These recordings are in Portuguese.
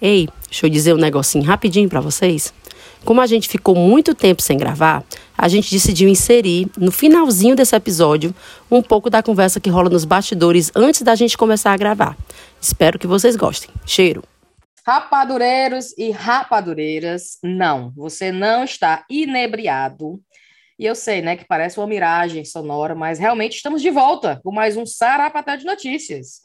Ei, deixa eu dizer um negocinho rapidinho para vocês. Como a gente ficou muito tempo sem gravar, a gente decidiu inserir no finalzinho desse episódio um pouco da conversa que rola nos bastidores antes da gente começar a gravar. Espero que vocês gostem. Cheiro! Rapadureiros e rapadureiras, não, você não está inebriado. E eu sei, né, que parece uma miragem sonora, mas realmente estamos de volta com mais um Sarapaté de Notícias.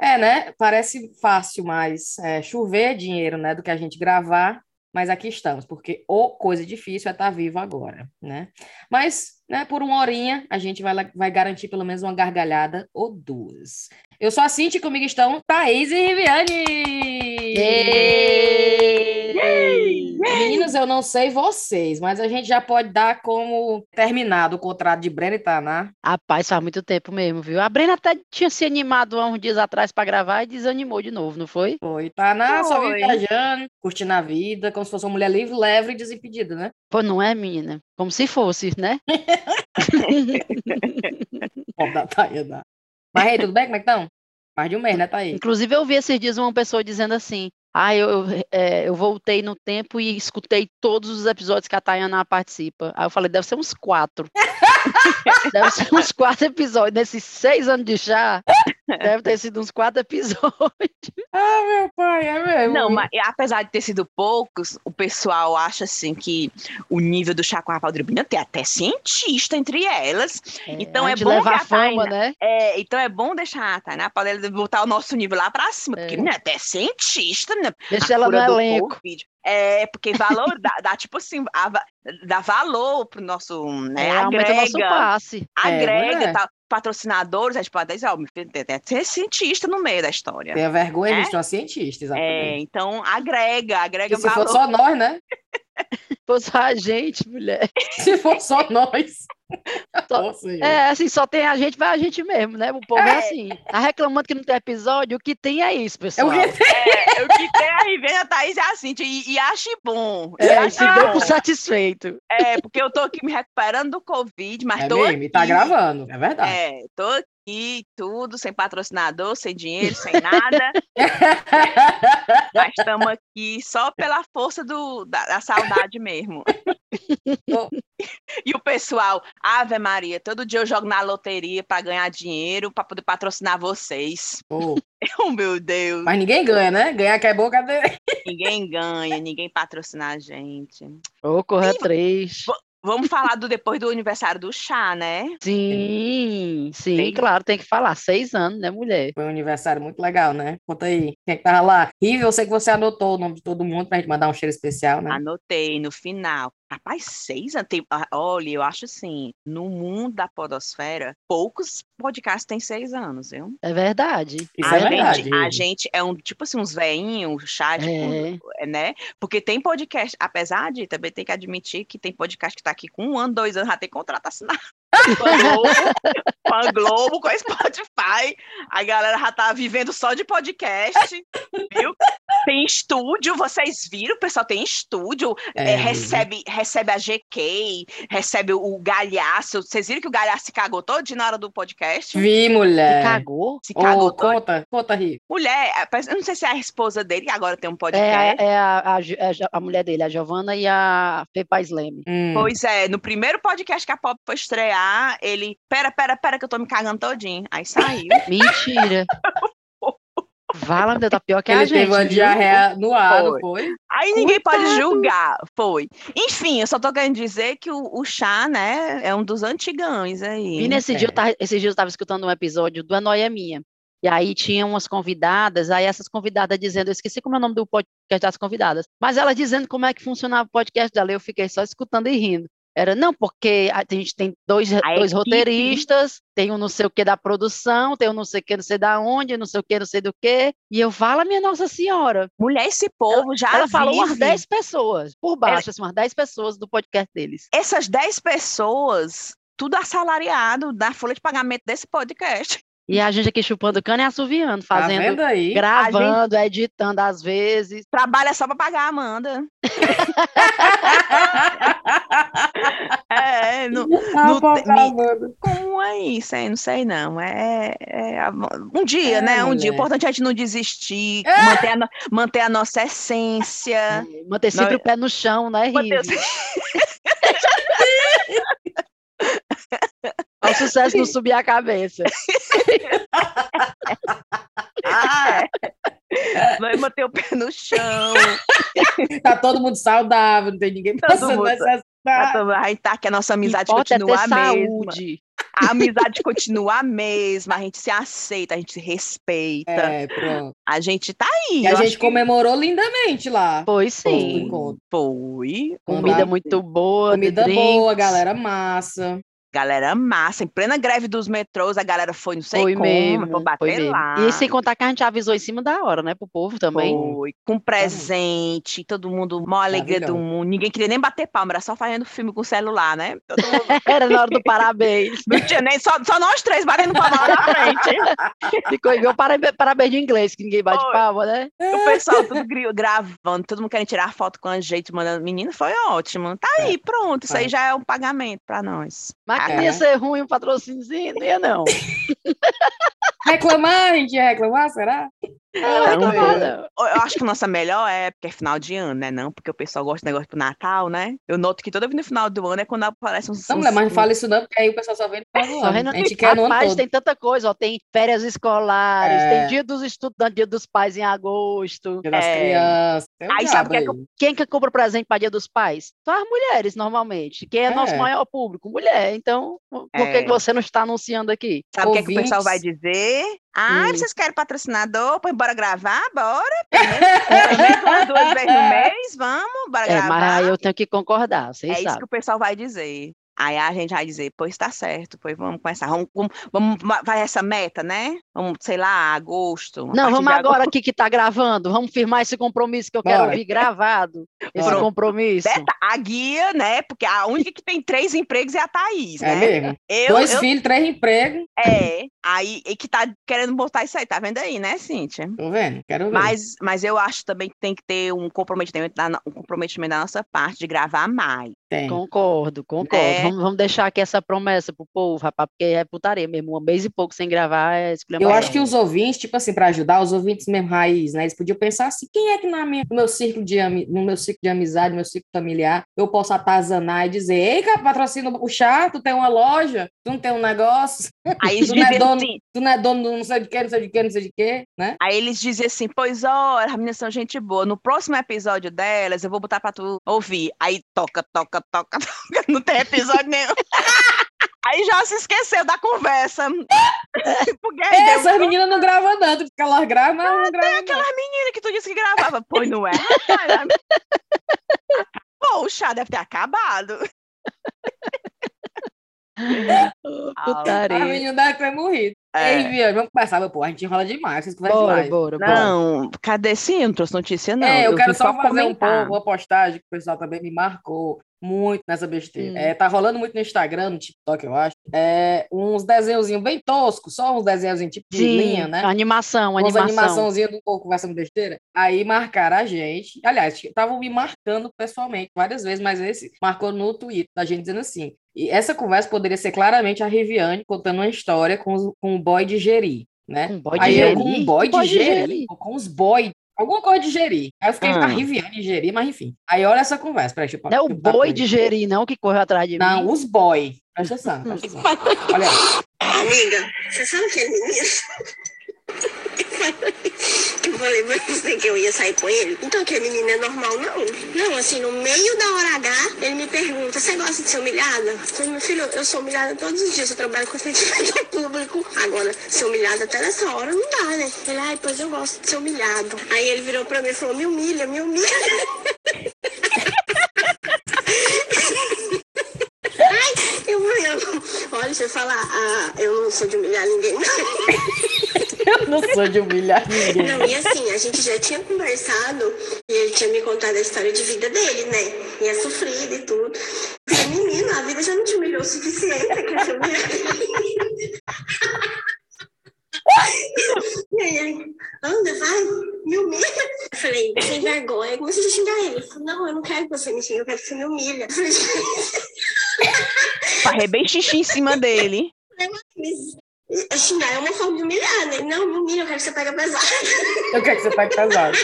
É, né? Parece fácil mais é, chover dinheiro, né, do que a gente gravar, mas aqui estamos, porque o coisa difícil é estar vivo agora, né? Mas, né, por uma horinha, a gente vai, vai garantir pelo menos uma gargalhada ou duas. Eu sou a Cintia, comigo estão Thaís e Riviane! Meninos, eu não sei vocês, mas a gente já pode dar como terminado o contrato de Brena e Taná. Rapaz, faz muito tempo mesmo, viu? A Brena até tinha se animado há uns dias atrás para gravar e desanimou de novo, não foi? Foi. Taná só vive viajando, curtindo a vida, como se fosse uma mulher livre, leve e desimpedida, né? Pô, não é, menina? Como se fosse, né? Dá, tá, dá. Mas aí, tudo bem? Como é que estão? Mais de um mês, né, Thaís? Inclusive, eu vi esses dias uma pessoa dizendo assim: ah, eu, eu, é, eu, voltei no tempo e escutei todos os episódios que a Tayana participa. Aí eu falei, deve ser uns quatro. deve ser uns quatro episódios. Nesses seis anos de chá, deve ter sido uns quatro episódios. Ah, meu pai, é mesmo. Não, mas apesar de ter sido poucos, o pessoal acha assim que o nível do chá com a Valdribina tem até cientista entre elas. É, então é bom levar a fama, né? É, então é bom deixar a Tainá para botar o nosso nível lá para cima, é. porque né, até cientista, né? Deixa ela no elenco. COVID. É, porque valor dá, dá, tipo assim, a, dá valor pro nosso, né? É, agrega, nosso passe. Agrega, é, tal. Patrocinadores, a gente pode dizer, ó, tem que ser cientista no meio da história. Tem a vergonha, é? eles são cientistas, exatamente. É, então agrega, agrega e se valor. for só nós, né? fosse só a gente, mulher. Se for só nós. Só, é, assim, só tem a gente, vai a gente mesmo, né? O povo é, é assim. Tá reclamando que não tem episódio, o que tem é isso, pessoal. É, o que tem, é, o que tem a Thaís é assim, e, e ache bom. É, e se deu por satisfeito. É, porque eu tô aqui me recuperando do Covid, mas é tô mesmo, aqui. tá gravando, é verdade. É, tô aqui, tudo, sem patrocinador, sem dinheiro, sem nada. mas estamos aqui só pela força do, da, da saudade mesmo. e o pessoal, Ave Maria, todo dia eu jogo na loteria para ganhar dinheiro, para poder patrocinar vocês. Oh. oh, meu Deus. Mas ninguém ganha, né? Ganhar que é bom, cadê? Ninguém ganha, ninguém patrocina a gente. Ô, oh, corra três. Vamos falar do depois do aniversário do chá, né? Sim, sim, tem... claro, tem que falar. Seis anos, né, mulher? Foi um aniversário muito legal, né? Conta aí. Quem é que tava lá? Rive, eu sei que você anotou o nome de todo mundo pra gente mandar um cheiro especial, né? Anotei no final. Rapaz, seis anos. Tem, ah, olha, eu acho assim, no mundo da podosfera, poucos podcasts têm seis anos, viu? É verdade. Isso a é gente, verdade. A gente é um, tipo assim, uns veinhos, chat, tipo, é. né? Porque tem podcast, apesar de também tem que admitir que tem podcast que tá aqui com um ano, dois anos, já tem contrato assinado. com a Globo, com a Globo, com a Spotify. A galera já tá vivendo só de podcast, viu? Tem estúdio, vocês viram? O pessoal tem estúdio, é, é, recebe, recebe a GK, recebe o Galhaço. Vocês viram que o Galhaço se cagou todo na hora do podcast? Vi, mulher. Se cagou? Se cagou oh, todo. Conta, conta, Ri. Mulher, eu não sei se é a esposa dele, que agora tem um podcast. É, é a, a, é a, mulher dele, a Giovana e a Pepa Slam. Hum. Pois é, no primeiro podcast que a Pop foi estrear, ele, pera, pera, pera, que eu tô me cagando todinho. Aí saiu. Mentira. Vala, meu, tá pior que ele a gente. Ele teve uma diarreia no ar, foi. foi? Aí ninguém pode julgar, foi. Enfim, eu só tô querendo dizer que o, o chá, né, é um dos antigãos aí. E nesse é. dia, eu tava, esse dia eu tava escutando um episódio do A Noia Minha. E aí tinha umas convidadas, aí essas convidadas dizendo, eu esqueci como é o nome do podcast das convidadas, mas elas dizendo como é que funcionava o podcast dela, eu fiquei só escutando e rindo. Era, não, porque a gente tem dois, dois roteiristas, tem um não sei o que da produção, tem um não sei o que, não sei da onde, não sei o que, não sei do que. E eu falo, minha Nossa Senhora. Mulher, esse povo ela, já. Ela vive. falou umas 10 pessoas, por baixo, é. assim, umas 10 pessoas do podcast deles. Essas 10 pessoas, tudo assalariado da folha de pagamento desse podcast. E a gente aqui chupando cana e assoviando, fazendo, tá vendo aí? gravando, gente... editando às vezes. Trabalha só para pagar a Amanda. é, não, não tem, como é isso aí? Não sei não. É, é um dia, é, né? Um mulher. dia. O importante é a gente não desistir, é. manter, a, manter a nossa essência. É, manter sempre o pé no chão, né, Rive? Ao sucesso não subir a cabeça. ah, Vai manter o pé no chão. tá todo mundo saudável, não tem ninguém passando necessidade. Tá, a gente tá que a nossa amizade é continua é a mesma. Saúde. A amizade continua a mesma, a gente se aceita, a gente se respeita. É, pronto. A gente tá aí. E a gente comemorou que... lindamente lá. Foi sim. Foi. Comida muito boa. Comida boa, galera massa. Galera massa, em plena greve dos metrôs, a galera foi não sei foi como, mesmo, foi bater foi lá. E sem contar que a gente avisou em cima da hora, né, pro povo também. Foi, com presente, todo mundo, maior alegria do mundo, ninguém queria nem bater palma, era só fazendo filme com celular, né? Mundo... era na hora do parabéns. Não tinha nem, só, só nós três batendo palma lá na frente. Ficou igual parabéns, parabéns de inglês, que ninguém bate foi. palma, né? O pessoal tudo gravando, todo mundo querendo tirar foto com a gente, mandando, menina, foi ótimo. Tá aí, pronto, isso aí é. já é um pagamento pra nós. Mas é. ia ser ruim um patrocínio, não ia não. reclamar, a gente ia reclamar, será? Não, não, eu acho que a nossa melhor época é final de ano, né? Não, porque o pessoal gosta de negócio pro Natal, né? Eu noto que toda vez no final do ano é quando aparece uns. Não, uns... mas não fala isso não, porque aí o pessoal só vê no final do ano. A gente quer no ano todo. tem tanta coisa, ó. Tem férias escolares, é... tem dia dos estudantes, dia dos pais em agosto. Dia das é... crianças. Aí sabe quem, é que, quem que compra presente para dia dos pais? São as mulheres, normalmente. Quem é, é. nosso maior público? Mulher. Então, por que, que é. você não está anunciando aqui? Sabe o que, é que o pessoal vai dizer? Ah, vocês querem patrocinador? Bora gravar? Bora. Duas, vezes no mês, vamos, bora é, gravar. Mas aí eu tenho que concordar, vocês É sabem. isso que o pessoal vai dizer. Aí a gente vai dizer, pois tá certo, pois vamos começar. Vamos, vamos, vamos vai essa meta, né? Vamos, sei lá, agosto. Não, vamos agora agosto. aqui que tá gravando, vamos firmar esse compromisso que eu quero ouvir gravado. Esse compromisso. A guia, né? Porque a única que tem três empregos é a Thaís, é né? Mesmo. Eu, Dois eu... filhos, três empregos. É, aí e que tá querendo botar isso aí, tá vendo aí, né, Cíntia? Tô vendo, quero ver. Mas, mas eu acho também que tem que ter um comprometimento da, um comprometimento da nossa parte de gravar mais. Tem. Concordo, concordo. É. Vamos, vamos, deixar aqui essa promessa pro povo, rapaz, porque é putaria mesmo. Um mês e pouco sem gravar é Eu acho que os ouvintes, tipo assim, para ajudar, os ouvintes mesmo raiz, né? Eles podiam pensar assim: quem é que na minha, no, meu círculo de, no meu ciclo de amizade, no meu ciclo familiar, eu posso atazanar e dizer: ei, cara, patrocina o chá, tu tem uma loja, tu não tem um negócio. Aí eles tu, não é dono, assim, tu não é dono do não sei de quê, não sei de quê, não sei de quê, né? Aí eles dizem assim: pois ó, as meninas são gente boa. No próximo episódio delas, eu vou botar pra tu ouvir. Aí toca, toca, toca, toca não tem episódio nenhum. Aí já se esqueceu da conversa. Porque é, Essas meninas não gravam tanto, porque elas gravam, mas não, não gravam. Tem aquelas meninas que tu disse que gravava. Pois não é? O chá deve ter acabado. Putaria. A menina deve ter morrido. É. Ei, Viana, vamos começar, meu povo. A gente enrola demais, vocês conversam bora, mais. Bora, bora. Não, cadê sim? Não trouxe notícia, não. É, eu, eu quero só fazer comentar. um pouco, uma postagem que o pessoal também me marcou muito nessa besteira. Hum. É, tá rolando muito no Instagram, no TikTok, eu acho. É, uns desenhozinhos bem toscos, só uns desenhozinhos tipo de Sim, linha, né? Animação, animação. Animaçãozinhas do povo conversando besteira. Aí marcaram a gente. Aliás, estavam me marcando pessoalmente várias vezes, mas esse marcou no Twitter, da gente dizendo assim. E essa conversa poderia ser claramente a Riviane contando uma história com, com o boy de Geri. Né? Um boy de Aí eu com um boy de, Geri, com os boy Alguma coisa de gerir. Aí eu fiquei ah. arriviando de gerir, mas enfim. Aí olha essa conversa. Peraí, deixa eu, não é o boi de gerir, não, que correu atrás de não, mim. Não, os boy. Presta atenção, presta atenção. Olha Amiga, você sabe que é menino? Eu falei pra você que eu ia sair com ele. Então aquele menino é normal, não. Não, assim, no meio da hora H, ele me pergunta, você gosta de ser humilhada? Eu falei, meu filho, eu sou humilhada todos os dias, eu trabalho com atendimento público. Agora, ser humilhada até nessa hora não dá, né? Ele, ai, pois eu gosto de ser humilhado. Aí ele virou pra mim e falou, me humilha, me humilha. ai, eu falei, olha, você fala, ah, eu não sou de humilhar ninguém, não. Eu não sou de humilhar ninguém. Não, e assim, a gente já tinha conversado e ele tinha me contado a história de vida dele, né? E é sofrido e tudo. Eu falei, menina, a vida já não te humilhou o suficiente, eu te E aí ele, anda, vai, me humilha. Eu falei, sem vergonha. Eu comecei a xingar ele. Ele falou, não, eu não quero que você me xingue, eu quero que você me humilha. Eu falei, Parrei bem xixi em cima dele. Mas xingar é uma forma de humilhar, né? Não, me humilha, eu quero que você pegue pesado. Eu quero que você pegue pesado.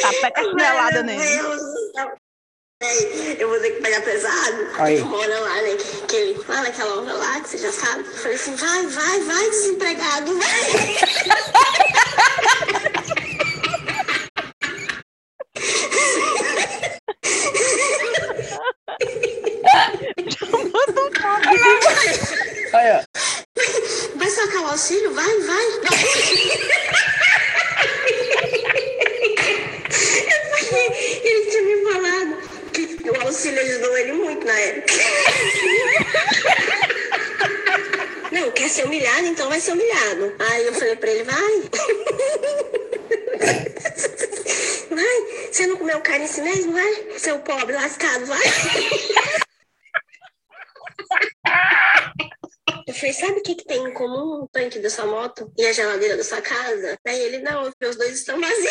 Tá com a chinelada Meu nele. Deus do céu. Aí, Eu vou ter que pegar pesado. Aí. Hora lá, né? Que, ele fala aquela hora lá, que você já sabe. Eu falei assim, vai, vai, vai, desempregado, vai. Olha, Vai sacar o auxílio? Vai, vai. Ele tinha me falado que o auxílio ajudou ele muito na época. Não, quer ser humilhado, então vai ser humilhado. Aí eu falei pra ele, vai. Vai, você não comeu carne assim mesmo, vai? Seu pobre lascado, vai. Eu falei, sabe o que, que tem em comum o tanque da sua moto e a geladeira da sua casa? Aí ele, não, os dois estão vazios.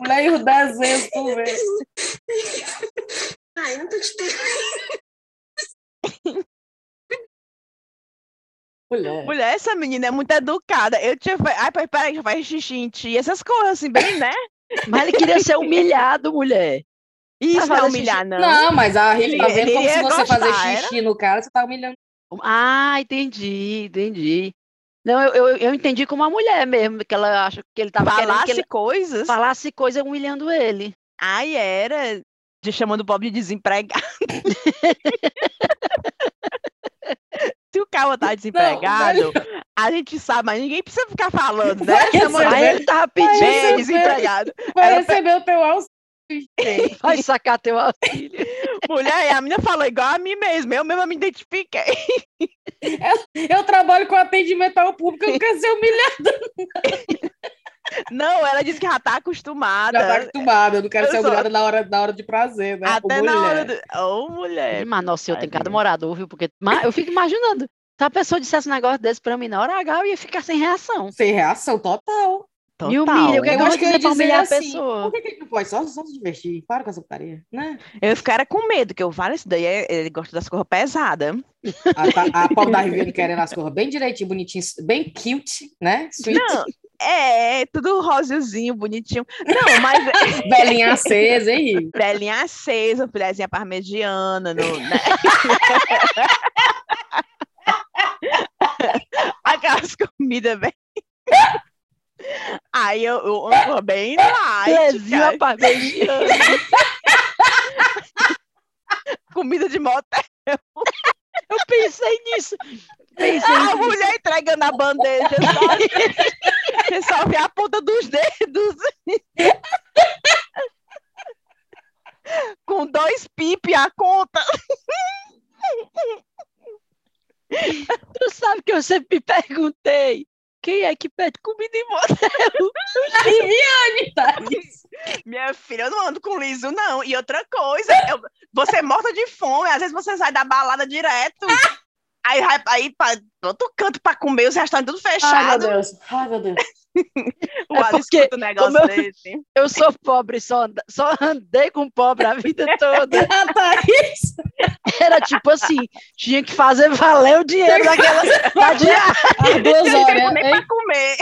mulher e os desenhos, tu vê. Ai, não tô te pegando. Mulher. Mulher, essa menina é muito educada. Eu tinha. Ai, pai, peraí, já faz xixi em ti. Essas coisas assim, bem, né? Mas ele queria ser humilhado, mulher. Isso não é humilhar, não. Não, mas a Rita tá Ele- vendo ele como se você fazer xixi no cara, você tá humilhando. Ah, entendi, entendi. Não, eu, eu, eu entendi como uma mulher mesmo, que ela acha que ele tava querendo Falasse que ele coisas. falasse coisa humilhando ele. Ai, era. De chamando o pobre de desempregado. Se o cara tá desempregado, a gente sabe, mas ninguém precisa ficar falando, né? Aí ele tava pedindo, receber. desempregado. Vai receber o teu auxílio. Vai sacar teu auxílio. Mulher, a menina falou igual a mim mesmo. Eu mesma me identifiquei. Eu trabalho com atendimento ao público, eu não quero ser humilhada. Não, ela disse que já tá acostumada. Já tá acostumada, eu não quero Eu ser sou- humilhada na hora, na hora de prazer, né? Até Ô, na hora mulher. do. Ô, mulher. Mas nossa, eu tenho cada morador, viu? Porque mas eu fico imaginando. Se a pessoa dissesse um negócio desse pra mim na hora H, eu ia ficar sem reação. Sem reação total. Me Total. humilha, o que é Eu que eu acho que eu ia dizer assim, pessoa? Por que, que não pode? Só, só se divertir. Para com essa putaria, né? Eu ficaria com medo, que eu falo isso daí, é- ele gosta das coisas pesadas. A, ta- a Paula da Riviane querendo as cores bem direitinho, bonitinho, bem cute, né? Sweet, Não, é, tudo rosiozinho, bonitinho. Não, mas é velhinha acesa, hein? velhinha acesa, filhazinha parmegiana, no, né? Aquelas comidas bem. Aí eu, eu amo bem light, parmegiano. comida de motel. Eu pensei nisso. Pensei A nisso. mulher entregando a bandeja? Você só vê a ponta dos dedos. Com dois pipi a conta. Tu sabe que eu sempre me perguntei quem é que pede comida em motel? Riviane, tá. Minha filha, eu não ando com liso, não. E outra coisa, eu- você é morta de fome, às vezes você sai da balada direto. Aí aí pra outro canto pra comer, os restaurantes tudo Ai, meu fechado. Deus. Ai, meu Deus. o É porque, escuta um negócio eu- desse. Eu sou pobre, só, anda- só andei com pobre a vida toda. A Thaís. Era tipo assim, tinha que fazer valer o dinheiro daquela da diária. As duas horas, nem hein? pra comer.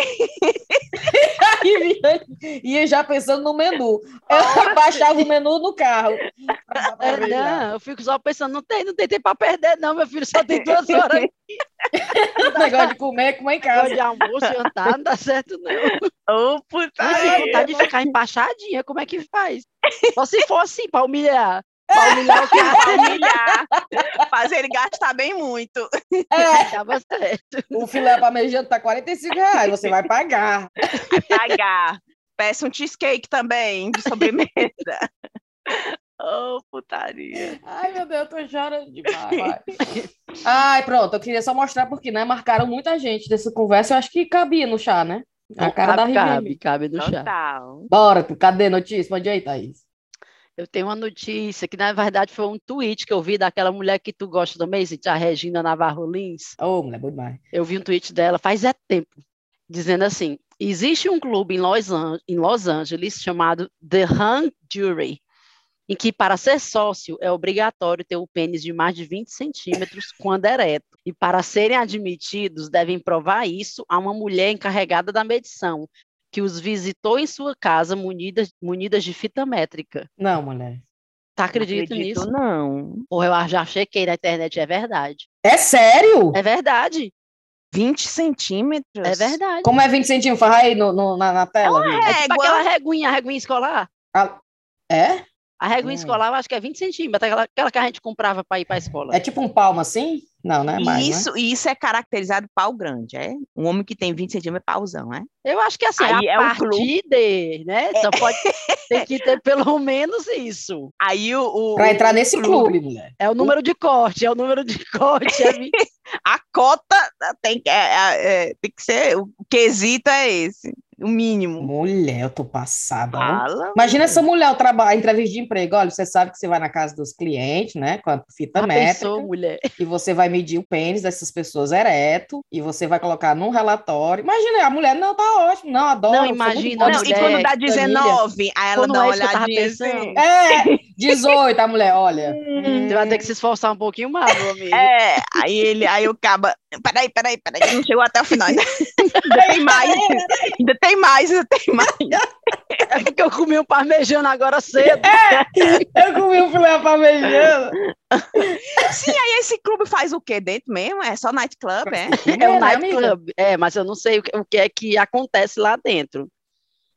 Ia já pensando no menu. Eu baixava o menu no carro. É, não, eu fico só pensando, não tem, não tem tempo pra perder, não, meu filho, só tem duas horas O negócio de comer, comer em casa. de almoço, jantar, não dá certo, não. Ô, puta. Mas vontade de ficar empachadinha, como é que faz? Só se for assim, pra humilhar. Pra humilhar o Pra cara, humilhar, fazer ele gastar bem muito. É, dava certo. o filé parmegiano tá 45 reais, você vai pagar. Pagar. Peça um cheesecake também, de sobremesa. Ô, putaria. Ai, meu Deus, eu tô chorando demais. vai. Ai, pronto, eu queria só mostrar porque, né, marcaram muita gente dessa conversa, eu acho que cabia no chá, né? A cara da cabe, Riviane. cabe, cabe no chá. Total. Bora, cadê a notícia? Mande aí, Thaís. Eu tenho uma notícia que, na verdade, foi um tweet que eu vi daquela mulher que tu gosta também, a Regina Navarro Lins. Oh, mulher, boa demais. Eu vi um tweet dela faz é tempo, dizendo assim: existe um clube em Los, em Los Angeles chamado The Hung Jury, em que para ser sócio é obrigatório ter o pênis de mais de 20 centímetros quando ereto. E para serem admitidos, devem provar isso a uma mulher encarregada da medição, que os visitou em sua casa munidas, munidas de fita métrica. Não, mulher. Tá acredito, nisso? Não. Porra, eu já chequei na internet, é verdade. É sério? É verdade. 20 centímetros? É verdade. Como é 20 centímetros? Fala aí no, no, na, na tela. É, é tipo aquela reguinha, a reguinha escolar. Ah, é? A reguinha hum. escolar eu acho que é 20 centímetros, aquela, aquela que a gente comprava para ir para a escola. É tipo um palmo assim? Não, não é mais. Isso, né? isso é caracterizado pau grande, é? Um homem que tem 20 centímetros é pauzão, é? Eu acho que assim, Aí a é partir de, né? É. Só pode tem que ter pelo menos isso. Aí o. o Para entrar nesse clube, mulher. É o número o... de corte, é o número de corte. É 20... a cota tem que, é, é, é, tem que ser. O quesito é esse o mínimo. Mulher, eu tô passada. Fala, Imagina essa mulher, o trabalho, a entrevista de emprego. Olha, você sabe que você vai na casa dos clientes, né? Com a fita a métrica. Pensou, mulher. E você vai medir o pênis dessas pessoas ereto. E você vai colocar num relatório. Imagina, a mulher, não, tá ótimo. Não, adoro. Não, imagina. Não, mulher, e quando dá 19, aí ela dá uma é olhadinha assim. É, 18, a mulher, olha. Hum, você vai ter que se esforçar um pouquinho mais, meu amigo. É, aí ele, aí o caba. Peraí, peraí, peraí, não chegou até o final ainda. ainda tem mais. Ainda tem mais, ainda tem mais. É porque eu comi um parmejano agora cedo. É, eu comi um filé parmejano. Sim, aí esse clube faz o quê dentro mesmo? É só nightclub, é? É o nightclub, é, mas eu não sei o que, o que é que acontece lá dentro.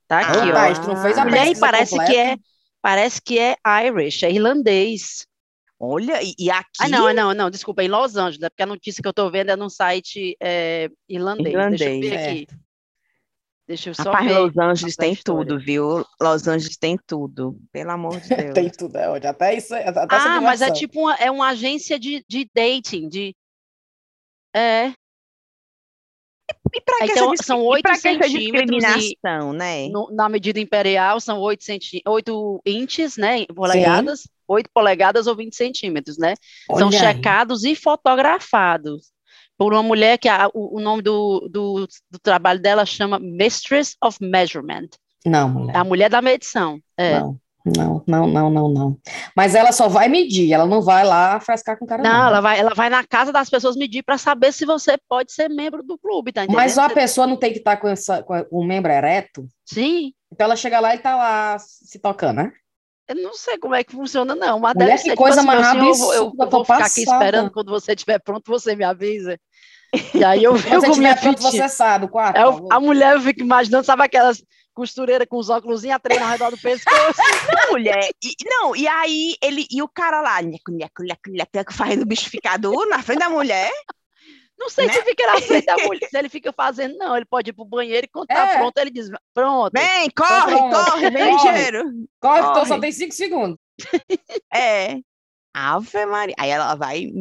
Tá aqui, ah, ó. Tá, não fez a mulher parece completa. que é parece que é Irish, é irlandês. Olha, e, e, aqui. Ah, não, não, não, desculpa, é em Los Angeles, é porque a notícia que eu estou vendo é num site é, irlandês. irlandês. Deixa eu ver é. aqui. Deixa eu só Rapaz, ver. Los Angeles tem tudo, viu? Los Angeles tem tudo, pelo amor de Deus. tem tudo, é onde até isso. Até ah, mas é tipo uma, é uma agência de, de dating, de. É. E para que, então, essa, são 8 centímetros e, né? No, na medida imperial são 8, centi 8 inches, né? Polegadas, Sim. 8 polegadas ou 20 centímetros, né? Olha são aí. checados e fotografados por uma mulher que a, o, o, nome do, do, do, trabalho dela chama Mistress of Measurement. Não, mulher. A mulher da medição. É. Não. Não, não, não, não, não. Mas ela só vai medir, ela não vai lá frescar com o cara. Não, não, ela vai, ela vai na casa das pessoas medir para saber se você pode ser membro do clube, tá entendendo? Mas a pessoa não tem que estar tá com, essa, com um membro ereto? Sim. Então ela chega lá e tá lá se tocando, né? Eu não sei como é que funciona, não. Mas Mulher, deve que ser, coisa tipo, mais assim, eu, vou, eu, eu vou ficar passada. aqui esperando. Quando você estiver pronto, você me avisa. E aí eu vejo como é pronto, você sabe, o quarto. É, a mulher, eu fico imaginando, sabe aquelas costureira com os óculos a treino ao redor do pescoço. Não, mulher. E, não, e aí ele e o cara lá, fazendo o bicho ficar duro na frente da mulher. Não sei né? se fica na frente da mulher, se ele fica fazendo, não. Ele pode ir pro banheiro e quando tá é. pronto, ele diz: pronto. Vem, corre, corre, vem ligeiro. Corre, corre, então só tem cinco segundos. É. Ave Maria. Aí ela vai.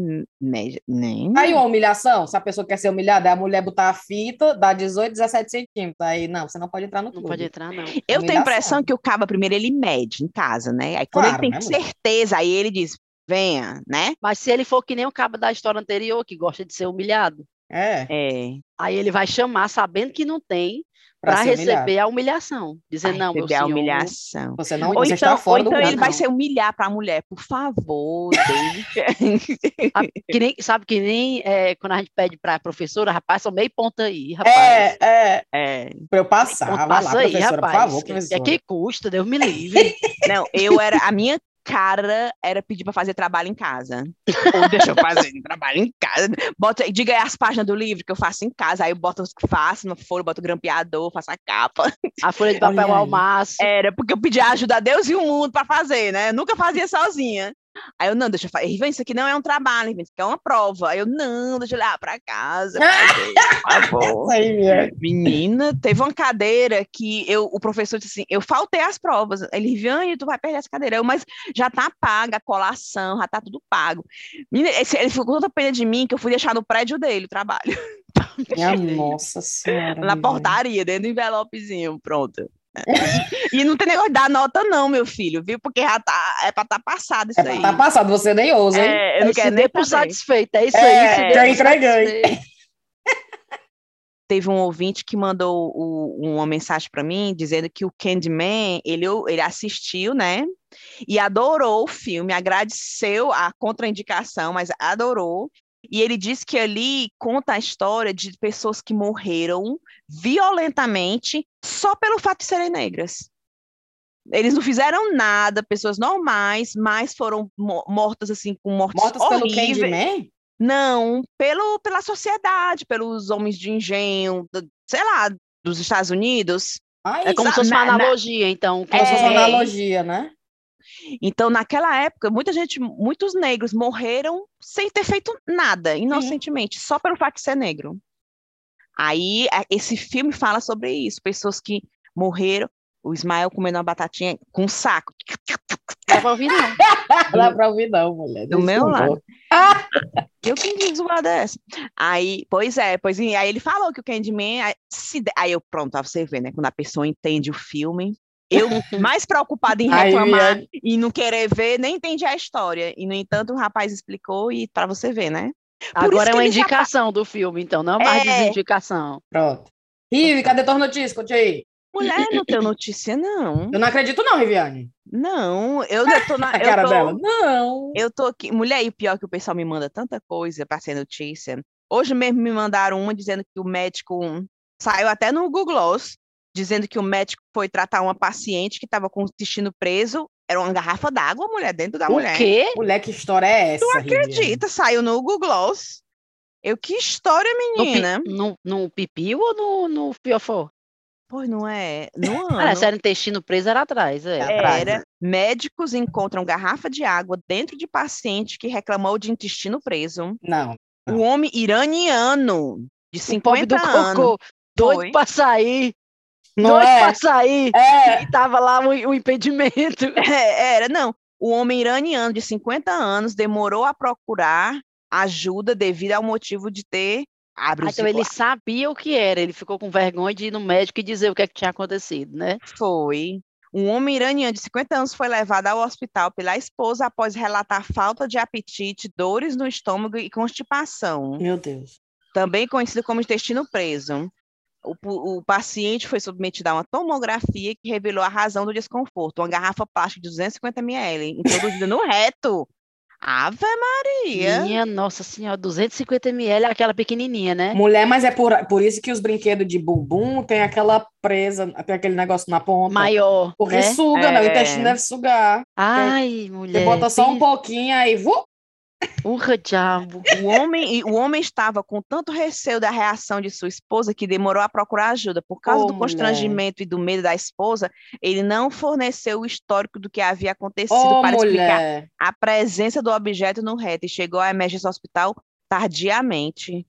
Nem. Aí uma humilhação, se a pessoa quer ser humilhada, é a mulher botar a fita, dá 18, 17 centímetros. Aí, não, você não pode entrar no clube. Não pode entrar, não. Eu tenho a impressão que o caba primeiro ele mede em casa, né? Aí quando claro, ele tem né, certeza, aí ele diz, venha, né? Mas se ele for que nem o cabo da história anterior, que gosta de ser humilhado. É. é. Aí ele vai chamar, sabendo que não tem, para receber a humilhação. Dizer, não, meu senhor, a humilhação. Você não ou você então, está fora ou então ele vai se humilhar para a mulher, por favor, que nem, Sabe que nem é, quando a gente pede para a professora, rapaz, são meio ponta aí, rapaz. É, é. é. Para eu passar, vai lá, aí, rapaz, por favor, professora. É que custa, Deus me livre. não, eu era, a minha cara era pedir para fazer trabalho em casa. Ou deixa eu fazer trabalho em casa. Bota, diga aí as páginas do livro que eu faço em casa. Aí eu boto, faço uma folha, boto o grampeador, faço a capa. A folha de papel ao maço. Era, porque eu pedia ajuda a Deus e o mundo para fazer, né? Eu nunca fazia sozinha. Aí eu, não, deixa eu. Riven, isso aqui não é um trabalho, isso aqui é uma prova. Aí eu, não, deixa eu lá pra casa. Fazer, por favor. Menina, teve uma cadeira que eu, o professor disse assim: eu faltei as provas. Ele, Riviane, tu vai perder essa cadeira. Eu, mas já tá paga a colação, já tá tudo pago. Menina, esse, ele ficou com tanta pena de mim que eu fui deixar no prédio dele o trabalho. Minha nossa senhora. Na portaria, dentro do envelopezinho, pronto. E não tem negócio de dar nota, não, meu filho, viu? Porque já tá, é pra estar tá passado isso é aí. Tá passado, você nem ousa, hein? É, eu não quero nem por satisfeito, é isso é, aí. Já entreguei. Teve um ouvinte que mandou o, uma mensagem para mim dizendo que o Candyman, ele, ele assistiu, né? E adorou o filme, agradeceu a contraindicação, mas adorou. E ele disse que ali conta a história de pessoas que morreram violentamente só pelo fato de serem negras. Eles não fizeram nada, pessoas normais, mas foram mortas assim com mortes mortas horríveis. pelo Candyman? Não, pelo, pela sociedade, pelos homens de engenho, sei lá, dos Estados Unidos. Ai, é como se fosse uma analogia, então. Como se fosse uma é. analogia, né? Então, naquela época, muita gente, muitos negros morreram sem ter feito nada, inocentemente, Sim. só pelo fato de ser negro. Aí, esse filme fala sobre isso, pessoas que morreram, o Ismael comendo uma batatinha com um saco. Não dá pra ouvir, não. Não dá pra ouvir, não, mulher. Do meu lado. Eu que zoada essa. Aí, pois é, pois aí ele falou que o Candyman. Aí, se, aí eu, pronto, você ver, né? Quando a pessoa entende o filme, eu, mais preocupada em reclamar Ai, e não querer ver, nem entendi a história. E, no entanto, o rapaz explicou e para você ver, né? Por Agora é uma indicação já... do filme, então, não é mais é... desindicação. Pronto. Rive, cadê tua notícia? Conte aí. Mulher, não tenho notícia, não. Eu não acredito, não, Riviane. Não, eu não tô na. a cara tô, dela. Não. Eu tô aqui. Mulher, e o pior é que o pessoal me manda tanta coisa para ser notícia. Hoje mesmo me mandaram uma dizendo que o médico saiu até no Google Gloss, dizendo que o médico foi tratar uma paciente que estava com o intestino preso. Era uma garrafa d'água, mulher, dentro da o mulher. O quê? Mulher, que história é essa? Tu acredita? Riviane? Saiu no Google Gloss. Eu, que história, menina. No, no, no pipi ou no, no fiofó? Pois não é? No ano. Ah, se era intestino preso, era atrás. É. Era. Né? Médicos encontram garrafa de água dentro de paciente que reclamou de intestino preso. Não. não. O homem iraniano, de 50 o anos. Cocô, doido para sair. Não doido é? para sair. É. E tava lá o, o impedimento. É, era, não. O homem iraniano de 50 anos demorou a procurar ajuda devido ao motivo de ter Abre ah, então ele sabia o que era, ele ficou com vergonha de ir no médico e dizer o que, é que tinha acontecido, né? Foi. Um homem iraniano de 50 anos foi levado ao hospital pela esposa após relatar falta de apetite, dores no estômago e constipação. Meu Deus. Também conhecido como intestino preso. O, o, paciente foi submetido a uma tomografia que revelou a razão do desconforto. Uma garrafa plástica de 250 ml, introduzida no reto. Ave Maria! Minha Nossa Senhora, 250 ml, aquela pequenininha, né? Mulher, mas é por, por isso que os brinquedos de bumbum tem aquela presa, tem aquele negócio na ponta. Maior, Porque né? suga, é. né? O intestino deve sugar. Ai, mulher. Você bota só um pouquinho aí, vu, Urra, diabo. O homem, o homem estava com tanto receio da reação de sua esposa que demorou a procurar ajuda. Por causa oh, do constrangimento mulher. e do medo da esposa, ele não forneceu o histórico do que havia acontecido oh, para mulher. explicar a presença do objeto no reto e chegou à emergência hospital tardiamente.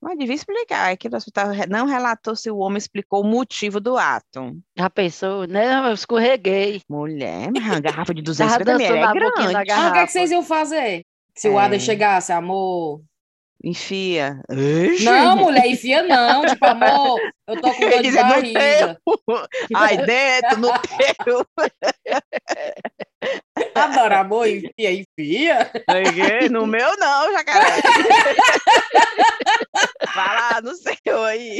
Mas devia explicar, é que o hospital não relatou se o homem explicou o motivo do ato. Já pensou, né? Eu escorreguei. Mulher, uma garrafa de 250 ml é grande. o que, é que vocês iam fazer? Se é. o Adam chegasse, amor. Enfia. Não, mulher, enfia não. Tipo, amor, eu tô com dor de barriga. Ai, dentro, no teu. Adoro, amor, enfia, enfia. No meu não, jacaré. Vai lá no seu aí.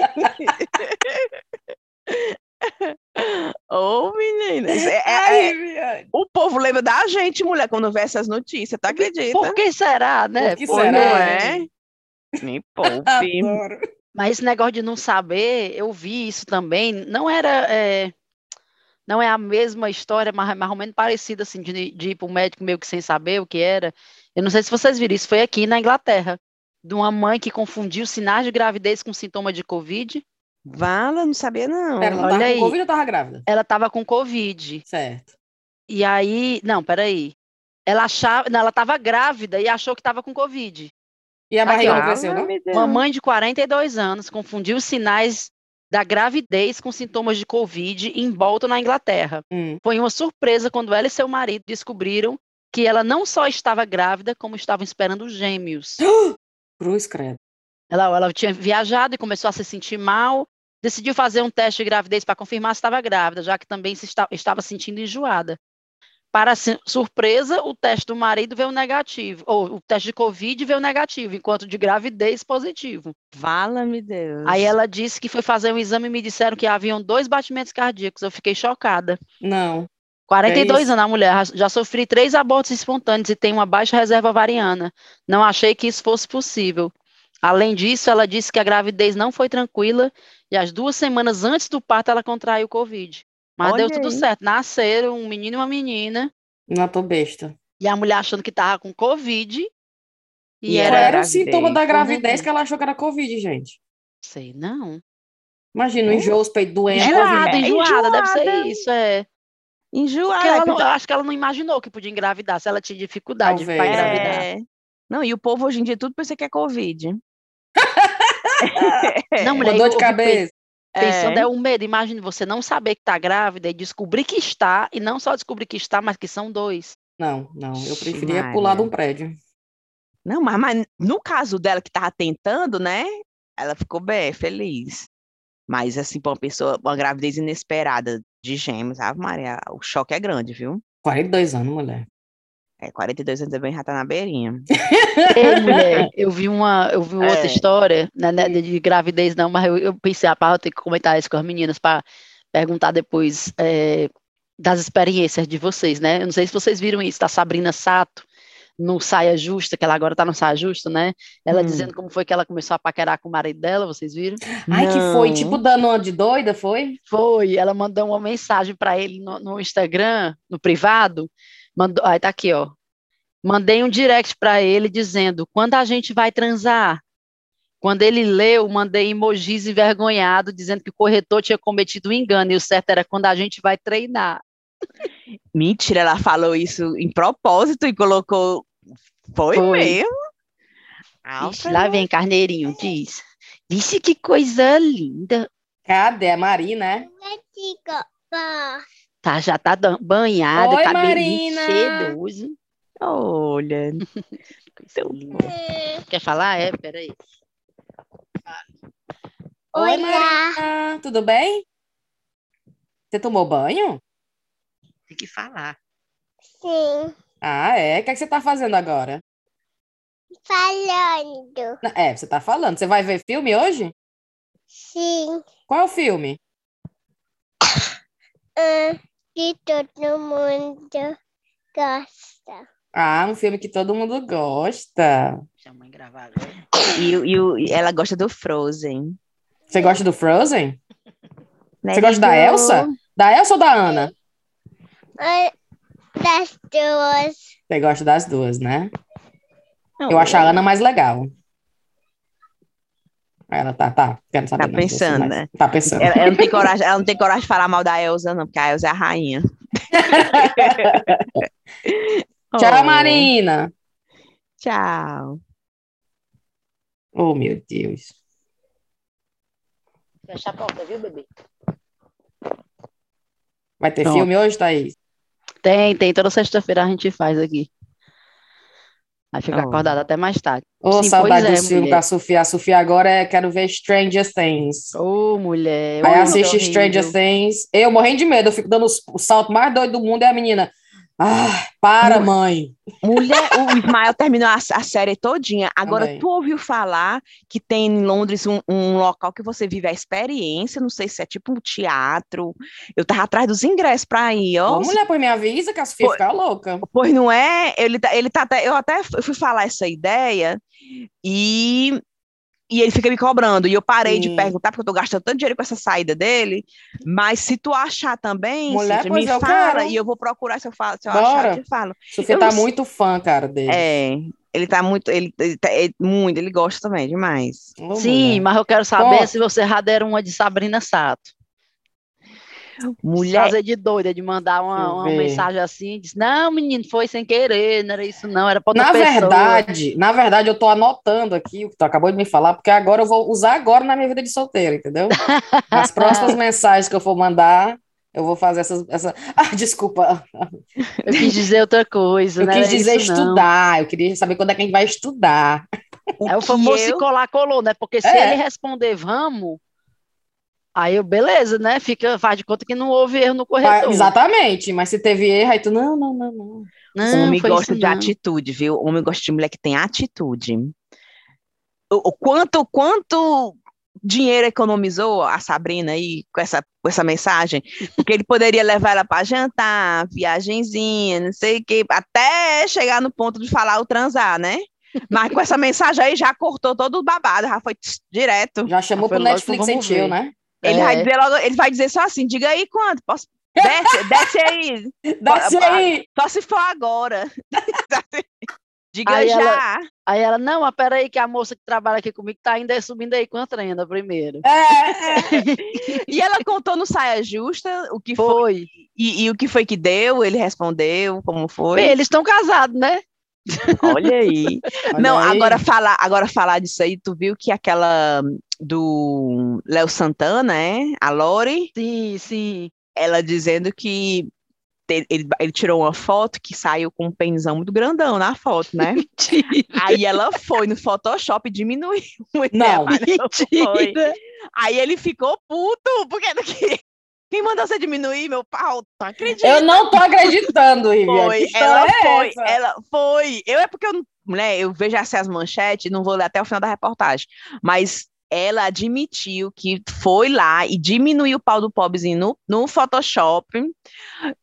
Ô, oh, meninas. É, é, é, o povo lembra da gente, mulher, quando vê essas notícias, tá acredita? Por que será, né? Por que será? Não é? Me poupe. Mas esse negócio de não saber, eu vi isso também. Não era. É, não é a mesma história, mas mais ou menos parecida, assim, de, de ir para o médico meio que sem saber o que era. Eu não sei se vocês viram, isso foi aqui na Inglaterra, de uma mãe que confundiu sinais de gravidez com sintoma de Covid. Vala, não sabia não. Pera, ela Olha tava aí. com Covid ou tava grávida? Ela tava com Covid. Certo. E aí, não, peraí. Ela achava, não, ela tava grávida e achou que tava com Covid. E a barriga não cresceu, não? Uma mãe de 42 anos confundiu os sinais da gravidez com sintomas de Covid em Bolton, na Inglaterra. Hum. Foi uma surpresa quando ela e seu marido descobriram que ela não só estava grávida, como estavam esperando gêmeos. Cruz, credo. Ela, ela tinha viajado e começou a se sentir mal, decidiu fazer um teste de gravidez para confirmar se estava grávida, já que também se está, estava sentindo enjoada. Para surpresa, o teste do marido veio negativo, ou o teste de Covid veio negativo, enquanto de gravidez positivo. Vala-me Deus. Aí ela disse que foi fazer um exame e me disseram que haviam dois batimentos cardíacos. Eu fiquei chocada. Não. 42 é anos a mulher, já sofri três abortos espontâneos e tem uma baixa reserva ovariana. Não achei que isso fosse possível. Além disso, ela disse que a gravidez não foi tranquila e as duas semanas antes do parto ela contraiu o Covid. Mas Olha deu tudo aí. certo. Nasceram um menino e uma menina. Não tô besta. E a mulher achando que tava com Covid. E, e era, era o sintoma da gravidez que ela achou que era Covid, gente. Sei, não. Imagina, é. enjoo, os peitos doentes. Enjoada, enjoada, enjoada, deve ser isso, é. Enjoada. Ela não, acho que ela não imaginou que podia engravidar, se ela tinha dificuldade para engravidar. É. Não, e o povo hoje em dia tudo pensa que é Covid. Não, mulher, dor de cabeça. Pensando é. é o medo. Imagine você não saber que está grávida e descobrir que está, e não só descobrir que está, mas que são dois. Não, não. Eu preferia Maria. pular de um prédio. Não, mas, mas no caso dela que estava tentando, né? Ela ficou bem, feliz. Mas, assim, para uma pessoa, uma gravidez inesperada de gêmeos, Ave Maria, o choque é grande, viu? 42 anos, mulher. É, 42 anos também já tá na beirinha. Ei, mulher, eu vi uma, eu vi outra é. história, né, né, de gravidez não, mas eu, eu pensei, ah, eu tenho que comentar isso com as meninas para perguntar depois é, das experiências de vocês, né? Eu não sei se vocês viram isso, da Sabrina Sato, no Saia Justa, que ela agora tá no Saia Justa, né? Ela hum. dizendo como foi que ela começou a paquerar com o marido dela, vocês viram? Ai, Não. que foi, tipo, dando uma de doida, foi? Foi, ela mandou uma mensagem para ele no, no, Instagram, no privado, mandou, aí tá aqui, ó. Mandei um direct para ele dizendo, quando a gente vai transar? Quando ele leu, mandei emojis envergonhado, dizendo que o corretor tinha cometido um engano, e o certo era quando a gente vai treinar. Mentira, ela falou isso em propósito e colocou. Foi, Foi. mesmo? Vixe, lá vem Carneirinho, diz. Vixe, que coisa linda. Cadê a Marina? É? Tá, já tá banhada, Oi, cabelinho sedoso. Olha. Quer falar? É, peraí. Oi, Marina. Tudo bem? Você tomou banho? Tem que falar. Sim. Ah, é? O que, é que você está fazendo agora? Falando. É, você está falando. Você vai ver filme hoje? Sim. Qual é o filme? Uh, que todo mundo gosta. Ah, um filme que todo mundo gosta. Deixa a mãe gravar agora. E, e, e ela gosta do Frozen. Você gosta do Frozen? Você gosta da Elsa? Da Elsa ou da Ana? Das duas. Você gosta das duas, né? Não, eu acho a Ana mais legal. Ela tá, tá, quero saber. Tá não, pensando, né? Tá pensando. Ela, ela, não tem coragem, ela não tem coragem de falar mal da Elsa, não, porque a Elsa é a rainha. Tchau, oh. Marina. Tchau. Oh, meu Deus. Fecha a porta, viu, bebê? Vai ter Pronto. filme hoje, Thaís? Tem, tem. Toda sexta-feira a gente faz aqui. Aí fica oh. acordado até mais tarde. Ô, oh, saudade é, do filme da Sofia. A Sofia agora é quero ver Stranger Things. Ô, oh, mulher. Aí assiste Stranger Things. Eu morrendo de medo, eu fico dando o salto mais doido do mundo e a menina. Ah, para, mãe. Mulher, o Ismael terminou a, a série todinha. Agora, Também. tu ouviu falar que tem em Londres um, um, local que você vive a experiência, não sei se é tipo um teatro. Eu tava atrás dos ingressos pra ir, ó. Ô, mulher, pois me avisa que a Sofia fica louca. Pois não é? Ele tá, ele tá eu até fui falar essa ideia e e ele fica me cobrando. E eu parei Sim. de perguntar, porque eu tô gastando tanto dinheiro com essa saída dele. Mas se tu achar também, Mulher, Cíntia, me fala quero. e eu vou procurar se eu, falo, se eu achar, eu te falo. Sofia eu tá muito fã, cara, dele. É, ele tá muito, ele, ele tá, é muito, ele gosta também demais. Sim, mulher. mas eu quero saber se você já deram uma de Sabrina Sato. Mulher. Fazer de doida, de mandar uma, uma mensagem assim, diz, não, menino, foi sem querer, não era isso não, era para Na pessoa. verdade, na verdade, eu tô anotando aqui o que tu acabou de me falar, porque agora eu vou usar agora na minha vida de solteira, entendeu? As próximas mensagens que eu for mandar, eu vou fazer essas. Essa... Ah, desculpa. Eu quis dizer outra coisa. Eu né? quis dizer estudar. Não. Eu queria saber quando é que a gente vai estudar. O é o famoso eu... se colar, colou, né? Porque se é. ele responder vamos, Aí eu, beleza, né? Fica, faz de conta que não houve erro no Ah, corretor. Exatamente, mas se teve erro, aí tu, não, não, não, não. Não, homem foi gosta isso de não. atitude, viu? Homem gosta de mulher que tem atitude. O, o quanto, quanto dinheiro economizou a Sabrina aí com essa, com essa mensagem? Porque ele poderia levar ela para jantar, viagenzinha, não sei o quê, até chegar no ponto de falar o transar, né? Mas com essa mensagem aí já cortou todo o babado, já foi tss, direto. Já chamou foi pro Netflix ver. né? Ele, É. vai dizer logo, ele vai dizer só assim: diga aí quanto, posso. Desce, desce aí, Desce aí! só se for agora. Diga Aí já. ela- Aí ela, não, mas peraí que a moça que trabalha aqui comigo tá ainda subindo aí com a trenda primeiro. É, é. E ela contou no Saia Justa o que foi, Foi. e, e o que foi que deu, ele respondeu, como foi. Bem, eles estão casados, né? Olha aí. Olha Não, aí. agora falar, agora falar disso aí, tu viu que aquela do Léo Santana, é? A Lori, Sim, sim. ela dizendo que ele, ele tirou uma foto que saiu com um penzão muito grandão na foto, né? Aí ela foi no Photoshop e diminuiu. o Não. foi. Mentira. Aí ele ficou puto, porque não queria. Quem mandou você diminuir meu pau? Tu acredita? Eu não tô acreditando, Viviane. Foi, ela é foi, essa? ela foi. Eu é porque eu, mulher, eu vejo assim as manchetes, não vou ler até o final da reportagem, mas ela admitiu que foi lá e diminuiu o pau do pobrezinho no, no Photoshop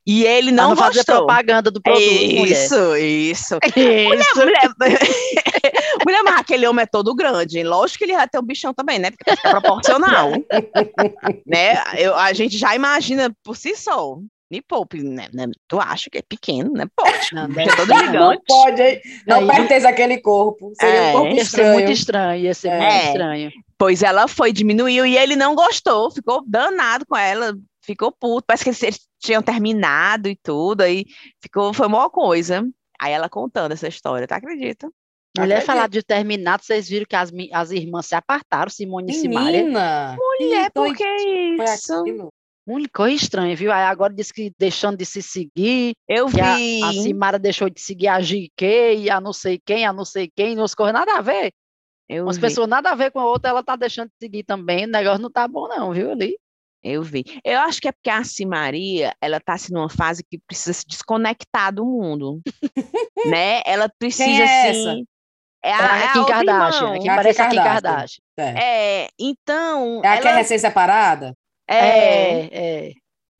e ele Pra não, não fazer gostou. propaganda do produto, Isso, isso. mulher. Isso. Mulher, mulher, mas aquele homem é todo grande. hein? Lógico que ele vai ter um bichão também, né? Porque é proporcional. né? Eu, a gente já imagina por si só. Me poupe, né? né? Tu acha que é pequeno, né? Pode. Não, É deve- todo Não gigante. pode, hein? Não Aí- pertence àquele corpo. Seria É, um corpo Ia ser estranho. muito estranho, ia ser É. muito estranho. Pois ela foi, diminuiu e ele não gostou, ficou danado com ela, ficou puto. Parece que eles, tinham terminado e tudo, aí ficou, foi uma coisa. Aí ela contando essa história, tu acredita? Mulher falar de terminado, vocês viram que as, as irmãs se apartaram, Simone e Simária. Menina! Mulher, que por que foi isso? Uma coisa estranha, viu? Aí agora disse que deixando de se seguir, Eu que a, vi. a Simara deixou de seguir a GK, e a não sei quem, a não sei quem, não coisas nada a ver. Eu Umas vi, pessoas nada a ver com a outra, ela tá deixando de seguir também, o negócio não tá bom não, viu, ali? eu vi. Eu acho que é porque a Maria, ela tá assim numa fase que precisa se desconectar do mundo, né? Ela precisa é assim. É a, Ela é a Kim Kardashian, irmã. aqui É a Kim parece a Kim Kardashian. É. É, então, É a que é ela recém-separada? é, É, é.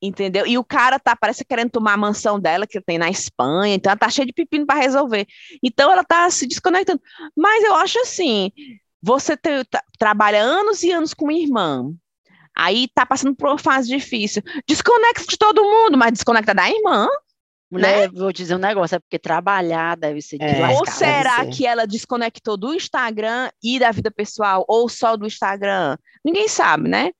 Entendeu? E o cara tá, parece querendo tomar a mansão dela, que tem na Espanha, então ela tá cheia de pepino para resolver. Então ela tá se desconectando. Mas eu acho assim, você te- tra- trabalha anos e anos com uma irmã, aí tá passando por uma fase difícil. Desconecta de todo mundo, mas desconecta da irmã. Mulher, vou dizer um negócio, é porque trabalhar deve ser É. lascar, Ou né? será ser. que ela desconectou do Instagram e da vida pessoal, ou só do Instagram? Ninguém sabe, né?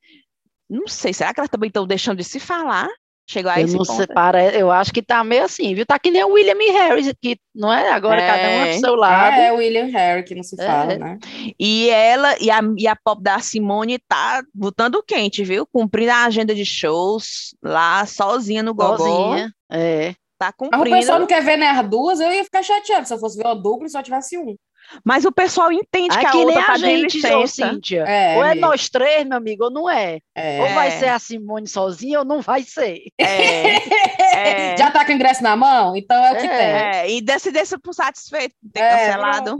Não sei, será que elas também estão deixando de se falar? Chegou a Eu esse não ponto? sei, para, eu acho que tá meio assim, viu? Tá que nem o William e Harry, que não é agora cada um é É. pro seu lado. Ah, é o William Harry, que não se É. fala, né? E ela e a, e a pop da Simone tá botando quente, viu? Cumprindo a agenda de shows lá, sozinha no Gogó. Sozinha. É. Tá Mas o cumprindo. pessoal não quer ver nem as duas, eu ia ficar chateado se eu fosse ver uma dupla e só tivesse um. Mas o pessoal entende É que a que nem outra tá a gente, licença. Cíntia. É, ou é nós três, meu amigo, ou não é. É. Ou vai ser a Simone sozinha ou não vai ser. É, é, Já tá com o ingresso na mão? Então é o que É. tem. é, e desse, desse por satisfeito, ter É, cancelado.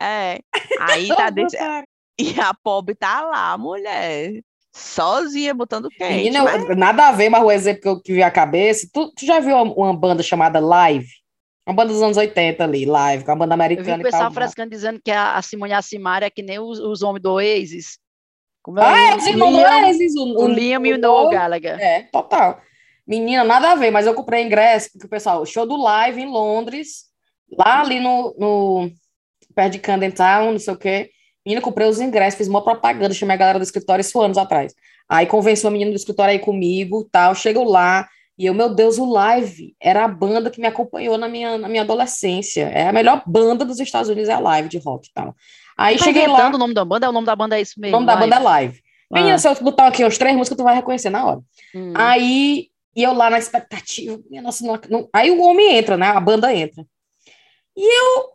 é. Aí tá desse. E a pobre tá lá, mulher. Sozinha, botando quente. Menina, mas- nada a ver, mas o exemplo que eu que vi a cabeça. Tu, tu já viu uma, uma banda chamada Live? Uma banda dos anos 80 ali, Live, com a banda Eu vi americana o pessoal tal. frescando dizendo que a, a Simone a Simária é que nem os, os homens do Oasis. Como é Ah, é, o os irmãos do Oasis, o, o Liam e o Noel Gallagher. É, total. Menina, nada a ver, mas eu comprei ingresso, porque o pessoal, show do Live em Londres, lá ali no, no perto de Camden Town, não sei o quê. Menina, comprei os ingressos, fiz uma propaganda, chamei a galera do escritório isso anos atrás. Aí convenci a menina do escritório aí comigo, tal, chego lá, e eu, meu Deus, o Live era a banda que me acompanhou na minha, na minha adolescência. É a melhor banda dos Estados Unidos, é a Live de rock e tal. Aí Tá cheguei lá, o nome da banda? O nome da banda é isso o mesmo. nome da banda é Live. Menina, Ah, se eu botar aqui uns três músicas, tu vai reconhecer na hora. hum. Aí, e eu lá na expectativa, minha nossa, não- não- aí o homem entra, né? A banda entra. E eu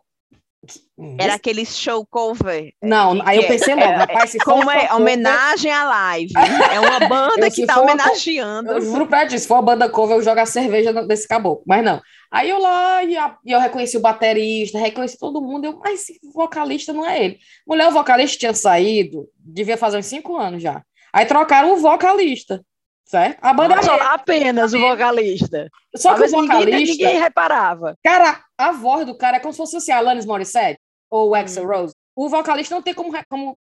Era aquele show cover. Não, aí eu pensei logo, rapaz, se Como é homenagem à live. É uma banda que tá homenageando. Eu juro pra ti, se for uma banda cover, eu jogo a cerveja desse caboclo. Mas não. Aí eu lá, e, a, e eu reconheci o baterista, reconheci todo mundo. Eu, mas esse vocalista não é ele. Mulher, o vocalista tinha saído, devia fazer uns cinco anos já. Aí trocaram o vocalista. Certo? A banda Só apenas o vocalista. Só que o vocalista. Ninguém, ninguém, reparava. Cara, a voz do cara é como se fosse assim, Alanis Morissette ou o Axel hum. Rose. O vocalista não tem como, como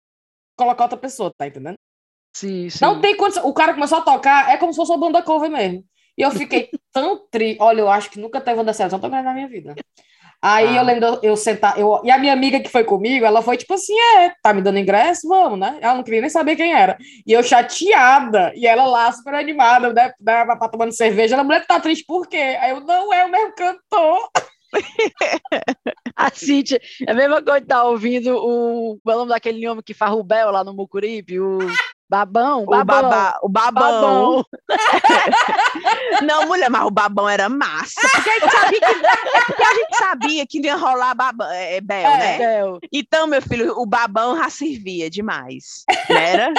colocar outra pessoa, tá entendendo? Sim, sim. Não tem condição. O cara começou a tocar, é como se fosse uma banda cover mesmo. E eu fiquei tão triste. Olha, eu acho que nunca teve uma decepção tão grande na minha vida. Aí ah. eu lembro eu sentar, eu, e a minha amiga que foi comigo, ela foi tipo assim: é, tá me dando ingresso? Vamos, né? Ela não queria nem saber quem era. E eu chateada, e ela lá super animada, né? né tomando cerveja. Ela, mulher, tá triste por quê? Aí eu, não é o mesmo cantor. a Cintia, é a mesma coisa que tá ouvindo o, o nome daquele homem que faz o Bel lá no Mucuripe, o Babão, babão. O, baba, o babão. babão. não, mulher, mas o babão era massa. Porque a gente sabia que, é porque a gente sabia que ia rolar babão, é, é Bel, é, né? Bel. Então, meu filho, o babão já servia demais. Era?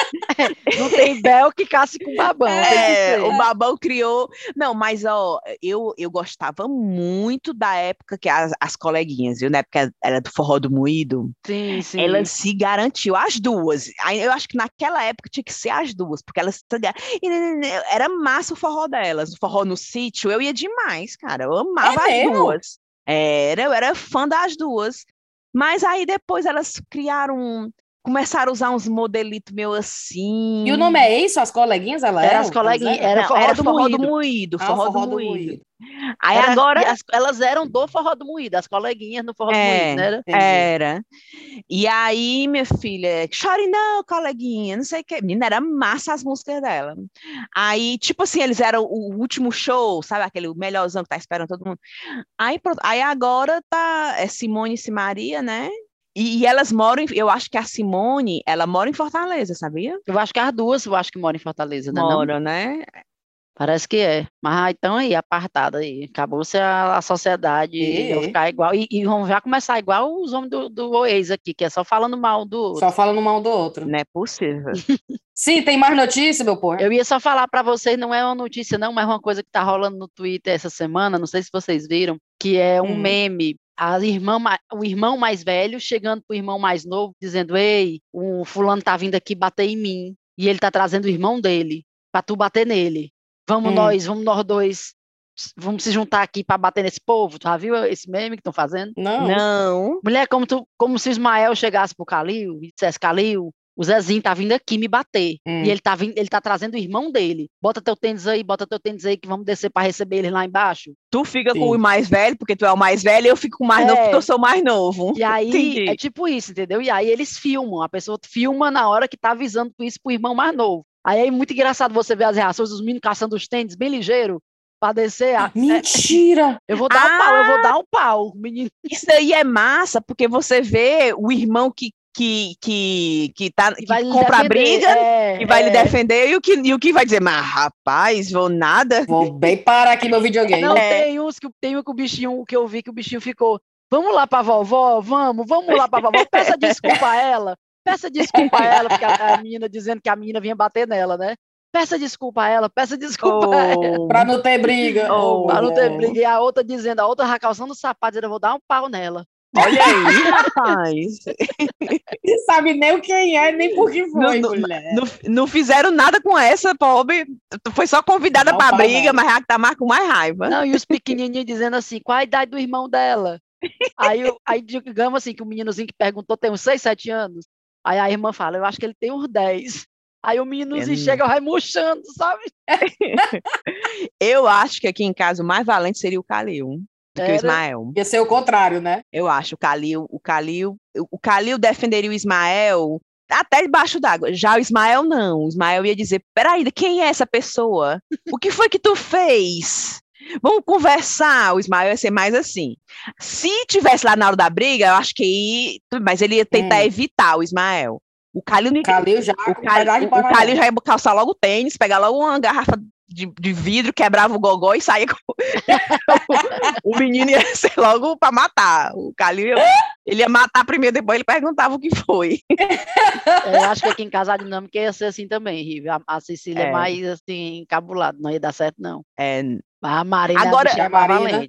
não tem Bel que casse com babão. É, o babão criou. Não, mas ó, eu, eu gostava muito da época que as, as coleguinhas, viu? Na época era do forró do moído. Sim, sim. Ela se garantiu, as duas. Eu acho que naquela época tinha que ser as duas, porque elas era massa o forró delas, o forró no sítio, eu ia demais, cara, eu amava é as duas. Era, eu era fã das duas. Mas aí depois elas criaram começaram a usar uns modelitos meio assim. E o nome é isso? As coleguinhas? Ela era as coleguinhas. Era, forró, era do forró moído. do moído. Forró, ah, forró do, do moído. moído. Aí era, agora. As, elas eram do forró do moído, as coleguinhas no forró é, do moído, né? Era. E aí, minha filha, chore não, coleguinha, não sei o que. Menina, era massa as músicas dela. Aí, tipo assim, eles eram o último show, sabe? Aquele melhorzão que tá esperando todo mundo. Aí, aí agora tá é Simone e Maria, né? E, e, elas moram, eu acho que a Simone, ela mora em Fortaleza, sabia? Eu acho que as duas, eu acho que moram em Fortaleza, né? Moram, né? Parece que é. Mas então aí, apartada aí. Acabou-se a, a, sociedade e, ficar igual. E, e vão já começar igual os homens do, do ex aqui, que é só falando mal do outro. Só falando mal do outro. Não é possível. Sim, tem mais notícia, meu povo. Eu ia só falar para vocês, não é uma notícia não, mas uma coisa que tá rolando no Twitter essa semana, não sei se vocês viram, que é um hum. meme a irmã, o irmão mais velho chegando para o irmão mais novo, dizendo: Ei, o fulano tá vindo aqui bater em mim. E ele tá trazendo o irmão dele para tu bater nele. Vamos hum. nós, vamos nós dois. Vamos se juntar aqui para bater nesse povo. Tu já viu esse meme que estão fazendo? Não. Não. Mulher, como, tu, como se Ismael chegasse pro Calil e dissesse: Calil, o Zezinho tá vindo aqui me bater. Hum. E ele tá, vindo, ele tá trazendo o irmão dele. Bota teu tênis aí, bota teu tênis aí, que vamos descer para receber ele lá embaixo. Tu fica Sim. com o mais velho, porque tu é o mais velho, e eu fico com o mais é. novo, porque eu sou mais novo. E aí, Entendi. é tipo isso, entendeu? E aí eles filmam, a pessoa filma na hora que tá avisando isso pro irmão mais novo. Aí é muito engraçado você ver as reações dos meninos caçando os tênis bem ligeiro, para descer. A... Mentira! Eu vou dar ah, um pau, eu vou dar um pau, menino. Isso aí é massa, porque você vê o irmão que que, que, que, tá, que compra a briga é, e vai é. lhe defender, e o, que, e o que vai dizer, mas rapaz, vou nada. Vou bem parar aqui meu videogame. Não, é. tem uns que tem um que o bichinho que eu vi que o bichinho ficou. Vamos lá pra vovó, vamos, vamos lá pra vovó. Peça desculpa a ela, peça desculpa a ela, porque a, a menina dizendo que a menina vinha bater nela, né? Peça desculpa a ela, peça desculpa oh, a ela. Pra não ter briga. Oh, pra não ter briga. E a outra dizendo, a outra já calçando o sapato, dizendo, eu vou dar um pau nela. Olha aí, rapaz. Não sabe nem o quem é, nem por que foi, não, mulher. Não, não, fizeram nada com essa, pobre. Foi só convidada para briga, mas já tá mais com mais raiva. Não, e os pequenininhos dizendo assim, qual a idade do irmão dela? aí, aí digamos assim, que o meninozinho que perguntou tem uns 6, 7 anos. Aí a irmã fala, eu acho que ele tem uns 10. Aí o meninozinho é... chega vai murchando, sabe? eu acho que aqui em casa o mais valente seria o Calil do que o Ismael. Ia ser o contrário, né? Eu acho, o Calil, o Calil, o Calil defenderia o Ismael até debaixo d'água. Já o Ismael não. O Ismael ia dizer: peraí, quem é essa pessoa? O que foi que tu fez? Vamos conversar. O Ismael ia ser mais assim. Se tivesse lá na hora da briga, eu acho que ia, mas ele ia tentar hum. evitar o Ismael. O Calil, Calil já, o Calil, o Calil já ia calçar logo o tênis, pegar logo uma garrafa de, de vidro, quebrava o gogó e saía com... o menino ia ser logo para matar. O Calil ia... ele ia matar primeiro, depois ele perguntava o que foi. Eu acho que aqui em casa a dinâmica ia ser assim também, Rive. A, a Cecília é. é mais assim, encabulada, não ia dar certo, não. É. A Marina agora, a Marina,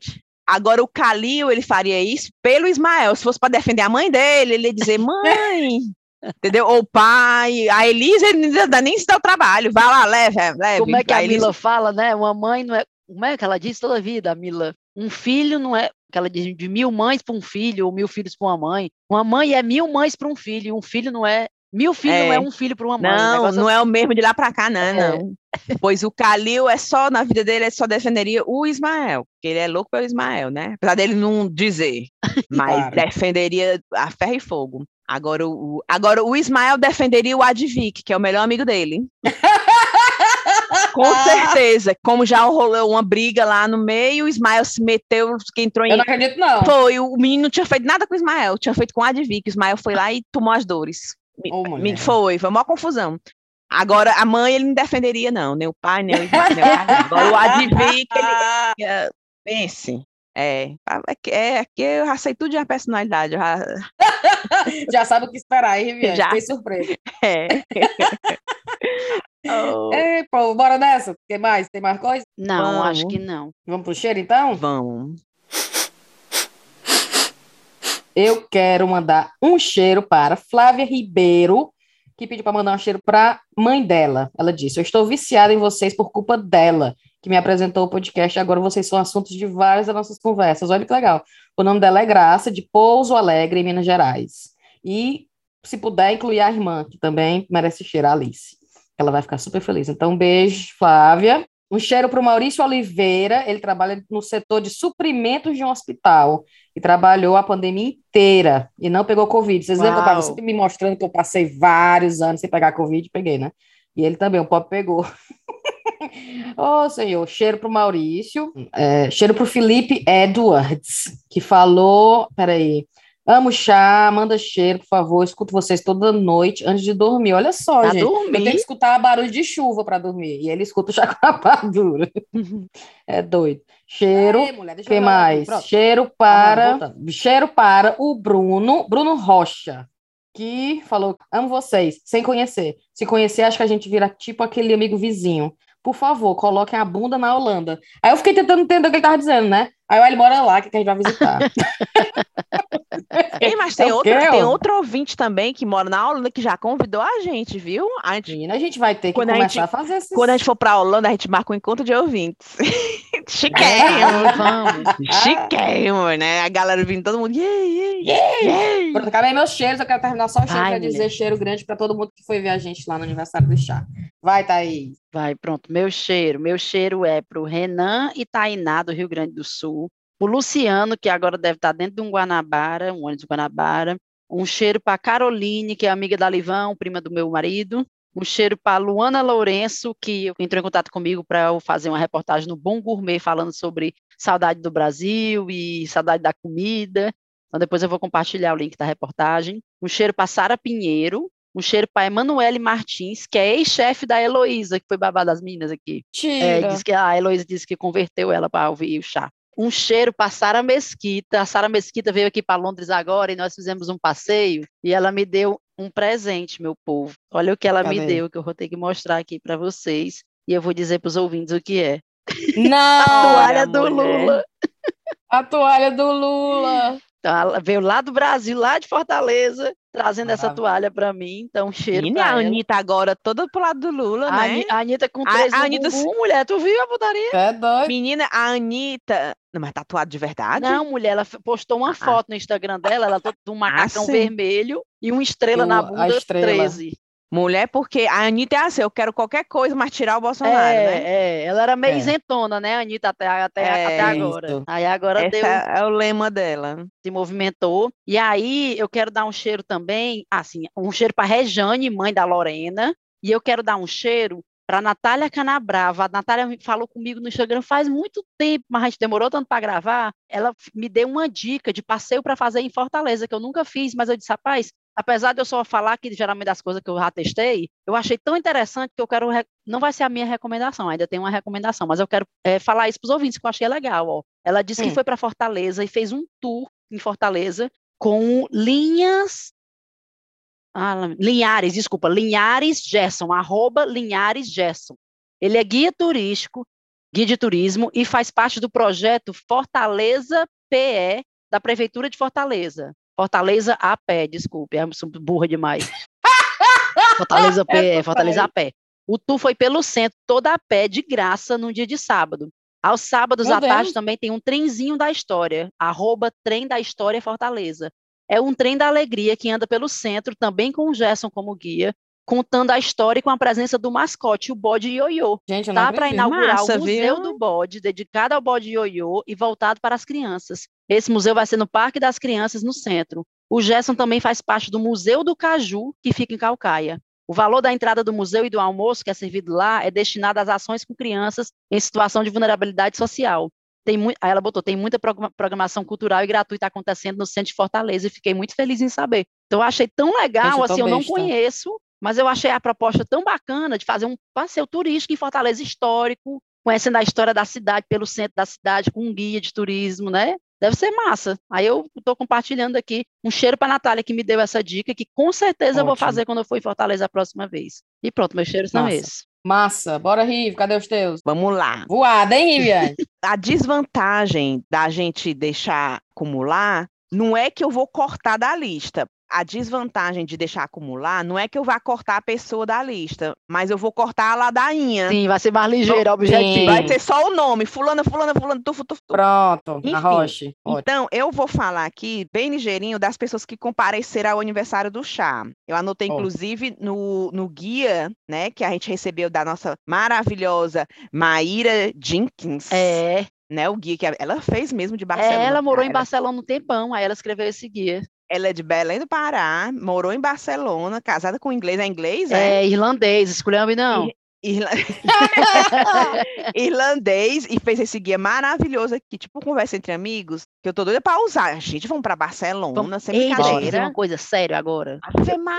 Agora, o Calil, ele faria isso pelo Ismael. Se fosse para defender a mãe dele, ele ia dizer, mãe, entendeu? Ou pai. A Elisa, dá nem se dá o trabalho. Vai lá, leva, leva. Como é que a, a Mila fala, né? Uma mãe não é... Como é que ela diz toda a vida, a Mila? Um filho não é... Que ela diz de mil mães para um filho, ou mil filhos para uma mãe. Uma mãe é mil mães para um filho. Um filho não é Mil filhos é. não é um filho para uma mãe. Não, não assim. é o mesmo de lá para cá, não, é. não. Pois o Calil é só, na vida dele, ele só defenderia o Ismael, porque ele é louco pelo Ismael, né? Apesar dele não dizer, mas claro. defenderia a ferro e fogo. Agora o, agora o Ismael defenderia o Advik, que é o melhor amigo dele. Com certeza. Como já rolou uma briga lá no meio, o Ismael se meteu, que entrou em. Eu não acredito, não. Foi, o menino não tinha feito nada com o Ismael, tinha feito com o Advik. O Ismael foi lá e tomou as dores. Oh, me, foi, foi uma confusão. Agora, a mãe ele não defenderia, não, nem o pai, nem o pai. Agora, o Advic, ele. Pense. É, é, aqui eu já sei tudo de uma personalidade. Já... já sabe o que esperar, hein, Viviane? Já. Tem surpresa. É. oh. Ei, pô, bora nessa? Tem mais? Tem mais coisa? Não, Vamos. acho que não. Vamos pro cheiro, então? Vamos. Eu quero mandar um cheiro para Flávia Ribeiro, que pediu para mandar um cheiro para mãe dela. Ela disse: Eu estou viciada em vocês por culpa dela, que me apresentou o podcast. Agora vocês são assuntos de várias das nossas conversas. Olha que legal. O nome dela é Graça, de Pouso Alegre, em Minas Gerais. E, se puder, incluir a irmã, que também merece cheirar a Alice. Ela vai ficar super feliz. Então, um beijo, Flávia. Um cheiro para o Maurício Oliveira, ele trabalha no setor de suprimentos de um hospital e trabalhou a pandemia inteira e não pegou Covid. Vocês lembram que eu estava sempre me mostrando que eu passei vários anos sem pegar Covid? Peguei, né? E ele também, o pobre pegou. Ô, oh, senhor, cheiro para o Maurício, é, cheiro para o Felipe Edwards, que falou, peraí, Amo chá, manda cheiro, por favor. Escuto vocês toda noite antes de dormir. Olha só, pra gente. Dormir? Eu tenho que escutar barulho de chuva para dormir. E ele escuta o chá com rapadura. é doido. Cheiro. O que mais? Cheiro para. Tá cheiro para o Bruno. Bruno Rocha. Que falou: amo vocês, sem conhecer. Se conhecer, acho que a gente vira tipo aquele amigo vizinho por favor, coloquem a bunda na Holanda. Aí eu fiquei tentando entender o que ele tava dizendo, né? Aí ele mora lá, que a gente vai visitar. Ei, mas tem, é outra, tem outro ouvinte também que mora na Holanda que já convidou a gente, viu? A gente, a gente vai ter que quando começar a, gente, a fazer esses... Quando a gente for pra Holanda, a gente marca um encontro de ouvintes. Chiquérrimo, é, vamos. Chiquérrimo, né? A galera vindo, todo mundo, yeah, yeah, yeah. yeah. Pronto, acabei meus cheiros, eu quero terminar só o cheiro Ai, pra dizer cheiro grande pra todo mundo que foi ver a gente lá no aniversário do chá. Vai, Thaís. Vai, pronto. Meu cheiro. Meu cheiro é pro Renan e Tainá, do Rio Grande do Sul o Luciano, que agora deve estar dentro de um Guanabara, um ônibus Guanabara, um cheiro para Caroline, que é amiga da Livão, prima do meu marido, um cheiro para Luana Lourenço, que entrou em contato comigo para eu fazer uma reportagem no Bom Gourmet, falando sobre saudade do Brasil e saudade da comida. Então, depois eu vou compartilhar o link da reportagem. Um cheiro para Sara Pinheiro, um cheiro para Emanuele Martins, que é ex-chefe da Heloísa, que foi babá das minas aqui. É, diz que a Heloísa disse que converteu ela para ouvir o chá um cheiro para Sara Mesquita. A Sara Mesquita veio aqui para Londres agora e nós fizemos um passeio e ela me deu um presente, meu povo. Olha o que ela Cadê? me deu, que eu vou ter que mostrar aqui para vocês e eu vou dizer para os ouvintes o que é. Não! a toalha do mulher. Lula. A toalha do Lula. Então, ela veio lá do Brasil, lá de Fortaleza, trazendo essa toalha para mim, então cheiro E a Anitta agora toda pro lado do Lula, né? A Anitta com três a, a Anitta... Bumbum, mulher, tu viu a putaria? É doido. Menina, a Anitta... Não, mas tatuado de verdade? Não, mulher, ela postou uma ah. foto no Instagram dela, ela toda de um macacão ah, vermelho e uma estrela Eu, na bunda, a estrela. 13. Mulher, porque a Anitta é assim, eu quero qualquer coisa, mas tirar o Bolsonaro, é, né? É, ela era meio é. isentona, né, a Anitta, até, até, é, até agora. Isso. Aí agora Esse deu... É, é o lema dela. Se movimentou. E aí eu quero dar um cheiro também, assim, um cheiro para Rejane, mãe da Lorena, e eu quero dar um cheiro para Natália Canabrava. A Natália falou comigo no Instagram faz muito tempo, mas a gente demorou tanto para gravar. Ela me deu uma dica de passeio para fazer em Fortaleza, que eu nunca fiz, mas eu disse, rapaz, apesar de eu só falar que geralmente das coisas que eu já testei, eu achei tão interessante que eu quero. Não vai ser a minha recomendação, ainda tem uma recomendação, mas eu quero é, falar isso para os ouvintes, que eu achei legal. Ó. Ela disse hum. que foi para Fortaleza e fez um tour em Fortaleza com linhas. Ah, Linhares, desculpa, Linhares Gerson, arroba Linhares Gerson. Ele é guia turístico, guia de turismo e faz parte do projeto Fortaleza PE da Prefeitura de Fortaleza. Fortaleza a pé, desculpe, é burra demais. Fortaleza PE, é Fortaleza a pé. O tour foi pelo centro, toda a pé, de graça, num dia de sábado. Aos sábados Meu à Deus. tarde também tem um trenzinho da história, arroba trem da história Fortaleza. É um trem da alegria que anda pelo centro, também com o Gerson como guia, contando a história com a presença do mascote, o bode ioiô. Gente, tá para inaugurar Massa, o Museu viu? do Bode, dedicado ao bode ioiô e voltado para as crianças. Esse museu vai ser no Parque das Crianças, no centro. O Gerson também faz parte do Museu do Caju, que fica em Calcaia. O valor da entrada do museu e do almoço que é servido lá é destinado às ações com crianças em situação de vulnerabilidade social. Tem muito, aí ela botou, tem muita programação cultural e gratuita acontecendo no centro de Fortaleza e fiquei muito feliz em saber. Então eu achei tão legal, assim, eu não conheço, mas eu achei a proposta tão bacana de fazer um passeio turístico em Fortaleza histórico, conhecendo a história da cidade pelo centro da cidade, com um guia de turismo, né? Deve ser massa. Aí eu estou compartilhando aqui um cheiro para a Natália que me deu essa dica, que com certeza Ótimo. eu vou fazer quando eu for em Fortaleza a próxima vez. E pronto, meus cheiros massa. são esses. Massa. Bora, Rive. Cadê os teus? Vamos lá. Voada, hein, Riviane? a desvantagem da gente deixar acumular não é que eu vou cortar da lista, a desvantagem de deixar acumular não é que eu vá cortar a pessoa da lista, mas eu vou cortar a ladainha. Sim, vai ser mais ligeiro, objetivo. Vai ser só o nome, fulana, fulana, fulana, tufo, tufo. Pronto, Enfim, arroche. Então, eu vou falar aqui, bem ligeirinho, das pessoas que compareceram ao aniversário do chá. Eu anotei, inclusive, no, no guia, né, que a gente recebeu da nossa maravilhosa Maíra Jenkins. É né, o guia que ela fez mesmo de Barcelona. É, ela morou em Barcelona um tempão, aí ela escreveu esse guia. Ela é de Belém do Pará, morou em Barcelona, casada com inglês. É inglês, é? É, irlandês, escolheu não. Irla... irlandês e fez esse guia maravilhoso aqui, tipo conversa entre amigos, que eu tô doida pra usar. Gente, vamos pra Barcelona, vamos... sem Ei, brincadeira. uma coisa séria agora.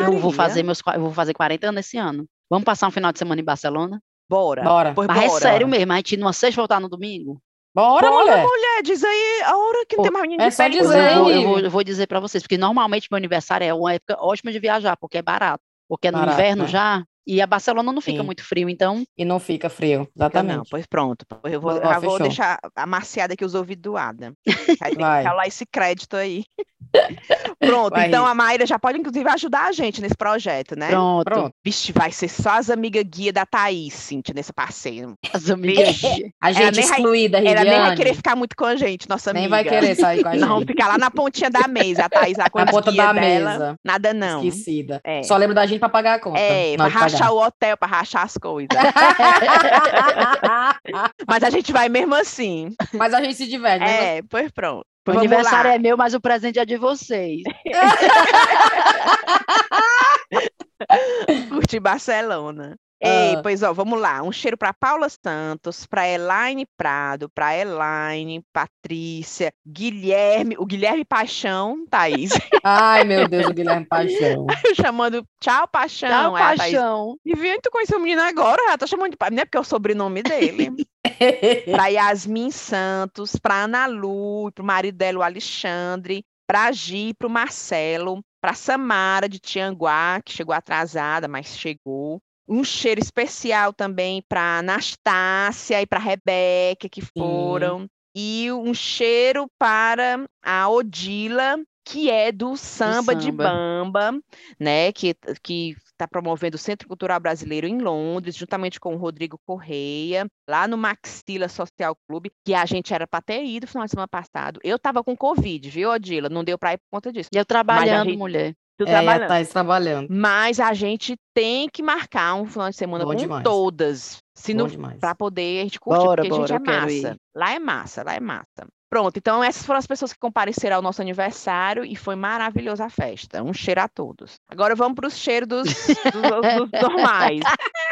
Eu vou fazer meus eu vou fazer 40 anos esse ano. Vamos passar um final de semana em Barcelona? Bora. Bora. Mas é bora. é sério mesmo, a gente numa sexta voltar no domingo? Bora, Bora mulher. mulher. Diz aí a hora que não tem mais ninguém é de só dizer. Eu vou, eu, vou, eu vou dizer para vocês, porque normalmente meu aniversário é uma época ótima de viajar, porque é barato. Porque é no barato, inverno né? já, e a Barcelona não fica Sim. muito frio, então. E não fica frio, exatamente. Não, pois pronto. Eu vou, já vou deixar amaciada aqui os ouvidos do Adam. Aí tem Vai. que falar esse crédito aí. Pronto, vai então a Mayra já pode, inclusive, ajudar a gente nesse projeto, né? Pronto. Pronto. Vixe, vai ser só as amigas guia da Thaís, Cintia, nesse passeio. As amigas guia. A gente excluída, vai, Ela nem vai querer ficar muito com a gente, nossa nem amiga. Nem vai querer sair com a gente. Não, ficar lá na pontinha da mesa, a Thaís lá com a ponta da dela, mesa. Nada não. Esquecida. É. Só lembro da gente pra pagar a conta. É, pra rachar o hotel, pra rachar as coisas. Mas a gente vai mesmo assim. Mas a gente se diverte, né? É, pois pronto. O Vamos aniversário lá. é meu, mas o presente é de vocês. Curti Barcelona. Ei, uh. pois ó, vamos lá. Um cheiro para Paula Santos, para Elaine Prado, para Elaine, Patrícia, Guilherme, o Guilherme Paixão, Thaís. Ai, meu Deus, o Guilherme Paixão. chamando Tchau Paixão. Tchau é, Paixão. E viu, tu conheceu o menino agora, já tô chamando de pai, não é porque é o sobrenome dele. para Yasmin Santos, para Ana Lu, para o marido dela, o Alexandre, para Gi, para o Marcelo, para Samara de Tianguá, que chegou atrasada, mas chegou um cheiro especial também para Anastácia e para Rebeca, que foram. Sim. E um cheiro para a Odila, que é do Samba, do samba. de Bamba, né? Que, que está promovendo o Centro Cultural Brasileiro em Londres, juntamente com o Rodrigo Correia, lá no Maxila Social Clube, que a gente era para ter ido no final de semana passado. Eu estava com Covid, viu, Odila? Não deu para ir por conta disso. E eu trabalhando, gente... mulher. Tu é, trabalhando. Tá trabalhando. Mas a gente tem que marcar um final de semana Bom com demais. todas. Se para poder a gente curtir, bora, porque bora, a gente é massa. Lá é massa, lá é massa. Pronto, então essas foram as pessoas que compareceram ao nosso aniversário e foi maravilhosa a festa. Um cheiro a todos. Agora vamos para os cheiros dos, dos, dos normais.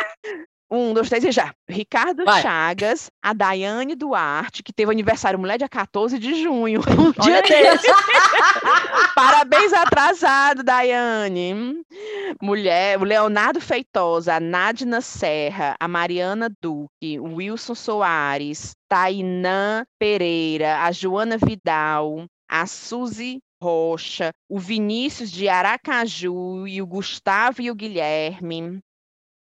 Um, dois, três e já. Ricardo Vai. Chagas, a Daiane Duarte, que teve aniversário mulher dia 14 de junho. Um dia desse. Parabéns atrasado, Daiane. Mulher, o Leonardo Feitosa, a Nadina Serra, a Mariana Duque, o Wilson Soares, Tainã Pereira, a Joana Vidal, a Suzy Rocha, o Vinícius de Aracaju e o Gustavo e o Guilherme.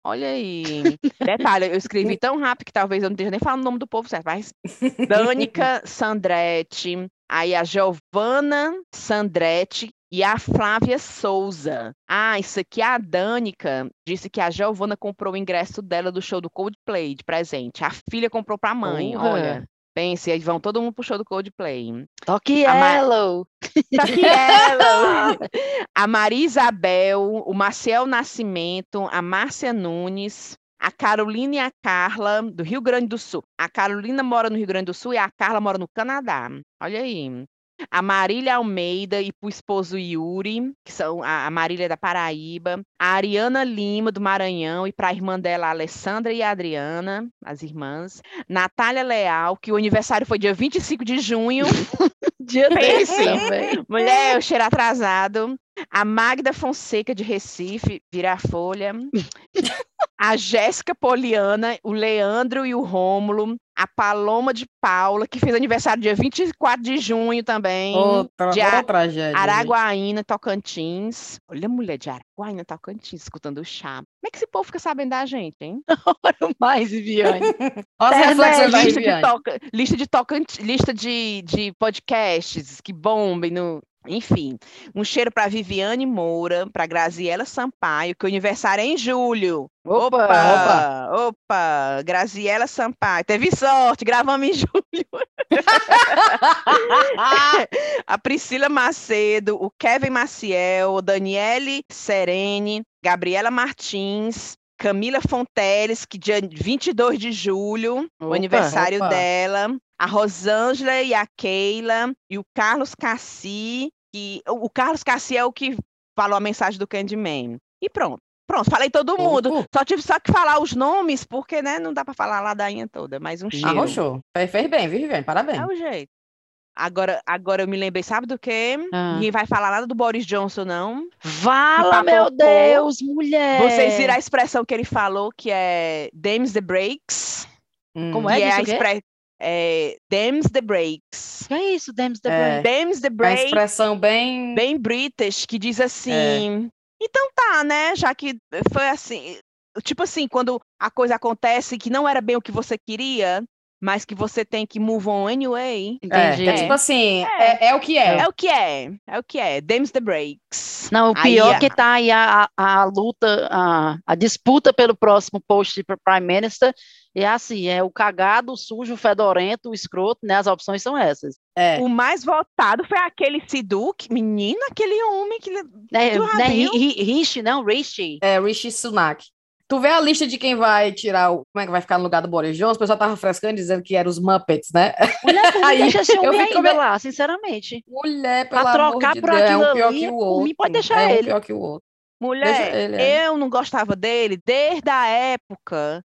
Olha aí. Detalhe, eu escrevi tão rápido que talvez eu não esteja nem falando o nome do povo certo, mas Dânica Sandretti, aí a Giovana Sandretti e a Flávia Souza. Ah, isso aqui a Dânica disse que a Giovana comprou o ingresso dela do show do Coldplay de presente. A filha comprou para a mãe, Porra. olha. Pense, aí vão todo mundo pro show do Coldplay. Toque A Yellow. Só que ela, a Maria Isabel, o Marcel Nascimento, a Márcia Nunes, a Carolina e a Carla, do Rio Grande do Sul. A Carolina mora no Rio Grande do Sul e a Carla mora no Canadá. Olha aí. A Marília Almeida e pro esposo Yuri, que são a, Marília é da Paraíba. A Ariana Lima, do Maranhão, e para a irmã dela, a Alessandra e a Adriana, as irmãs. Natália Leal, que o aniversário foi dia 25 de junho. Dia desse. Mulher, o cheiro atrasado. A Magda Fonseca de Recife, vira a folha. A Jéssica Poliana, o Leandro e o Rômulo. A Paloma de Paula, que fez aniversário dia 24 de junho também. Outra, de outra tragédia. Araguaína, Tocantins. Olha a mulher de Araguaína, Tocantins, escutando o chá. Como é que esse povo fica sabendo da gente, hein? Ora mais, Viviane. Olha as reflexões da de Viviane. toca, lista de tocante, lista de, de podcasts que bombem no. Enfim, um cheiro para Viviane Moura, para Graziela Sampaio, que o aniversário é em julho. Opa, Opa, opa, Graziela Sampaio. Teve sorte, gravamos em julho. A Priscila Macedo, o Kevin Maciel, o Daniele Serene, Gabriela Martins, Camila Fonteles, que dia 22 de julho, o Opa, aniversário opa. dela, a Rosângela e a Keila, e o Carlos Cassi, que o o Carlos Cassi é o que falou a mensagem do Candyman. E pronto. Pronto, falei todo mundo. Pouco. Só tive só que falar os nomes, porque né, não dá para falar a ladainha toda, mas um cheiro. Arrochou. Fez bem, viu, Viviane? Parabéns. É o jeito. Agora, agora eu me lembrei, sabe do quê? Ah. Ninguém vai falar nada do Boris Johnson, não. Vala, Que meu. Deus, mulher. Vocês viram a expressão que ele falou, que é Dems the breaks. Hum. Como que é? é Diz a é, Dems the breaks. Que é isso, Dems the É. Dems the Uma breaks, expressão bem... bem British, que diz É. assim... Então tá, né? Já que foi assim... Tipo assim, quando a coisa acontece que não era bem o que você queria, mas que você tem que move on anyway. É, Entendi. é tipo assim, é, é o que é. É o que é, é o que é. Dems the breaks. Não, o Aí, pior a- que tá aí a, a, a luta, a, a disputa pelo próximo post para Prime Minister, e é assim, é o cagado, o sujo, o fedorento, o escroto, né? As opções são essas. É. O mais votado foi aquele Siduk, menino, aquele homem que. Já né, Rishi, não, Rishi. É, Rishi Sunak. Tu vê a lista de quem vai tirar o. Como é que vai ficar no lugar do Boris Johnson? O pessoal tava frescando dizendo que eram os Muppets, né? Mulher, Aí, deixa esse eu fico ainda lá, sinceramente. Mulher, Pra pelo amor trocar de por Deus, é um aquilo pior ali, que o outro. mim, pode deixar é um ele. pior que o outro. Mulher, ele, é. eu não gostava dele desde a época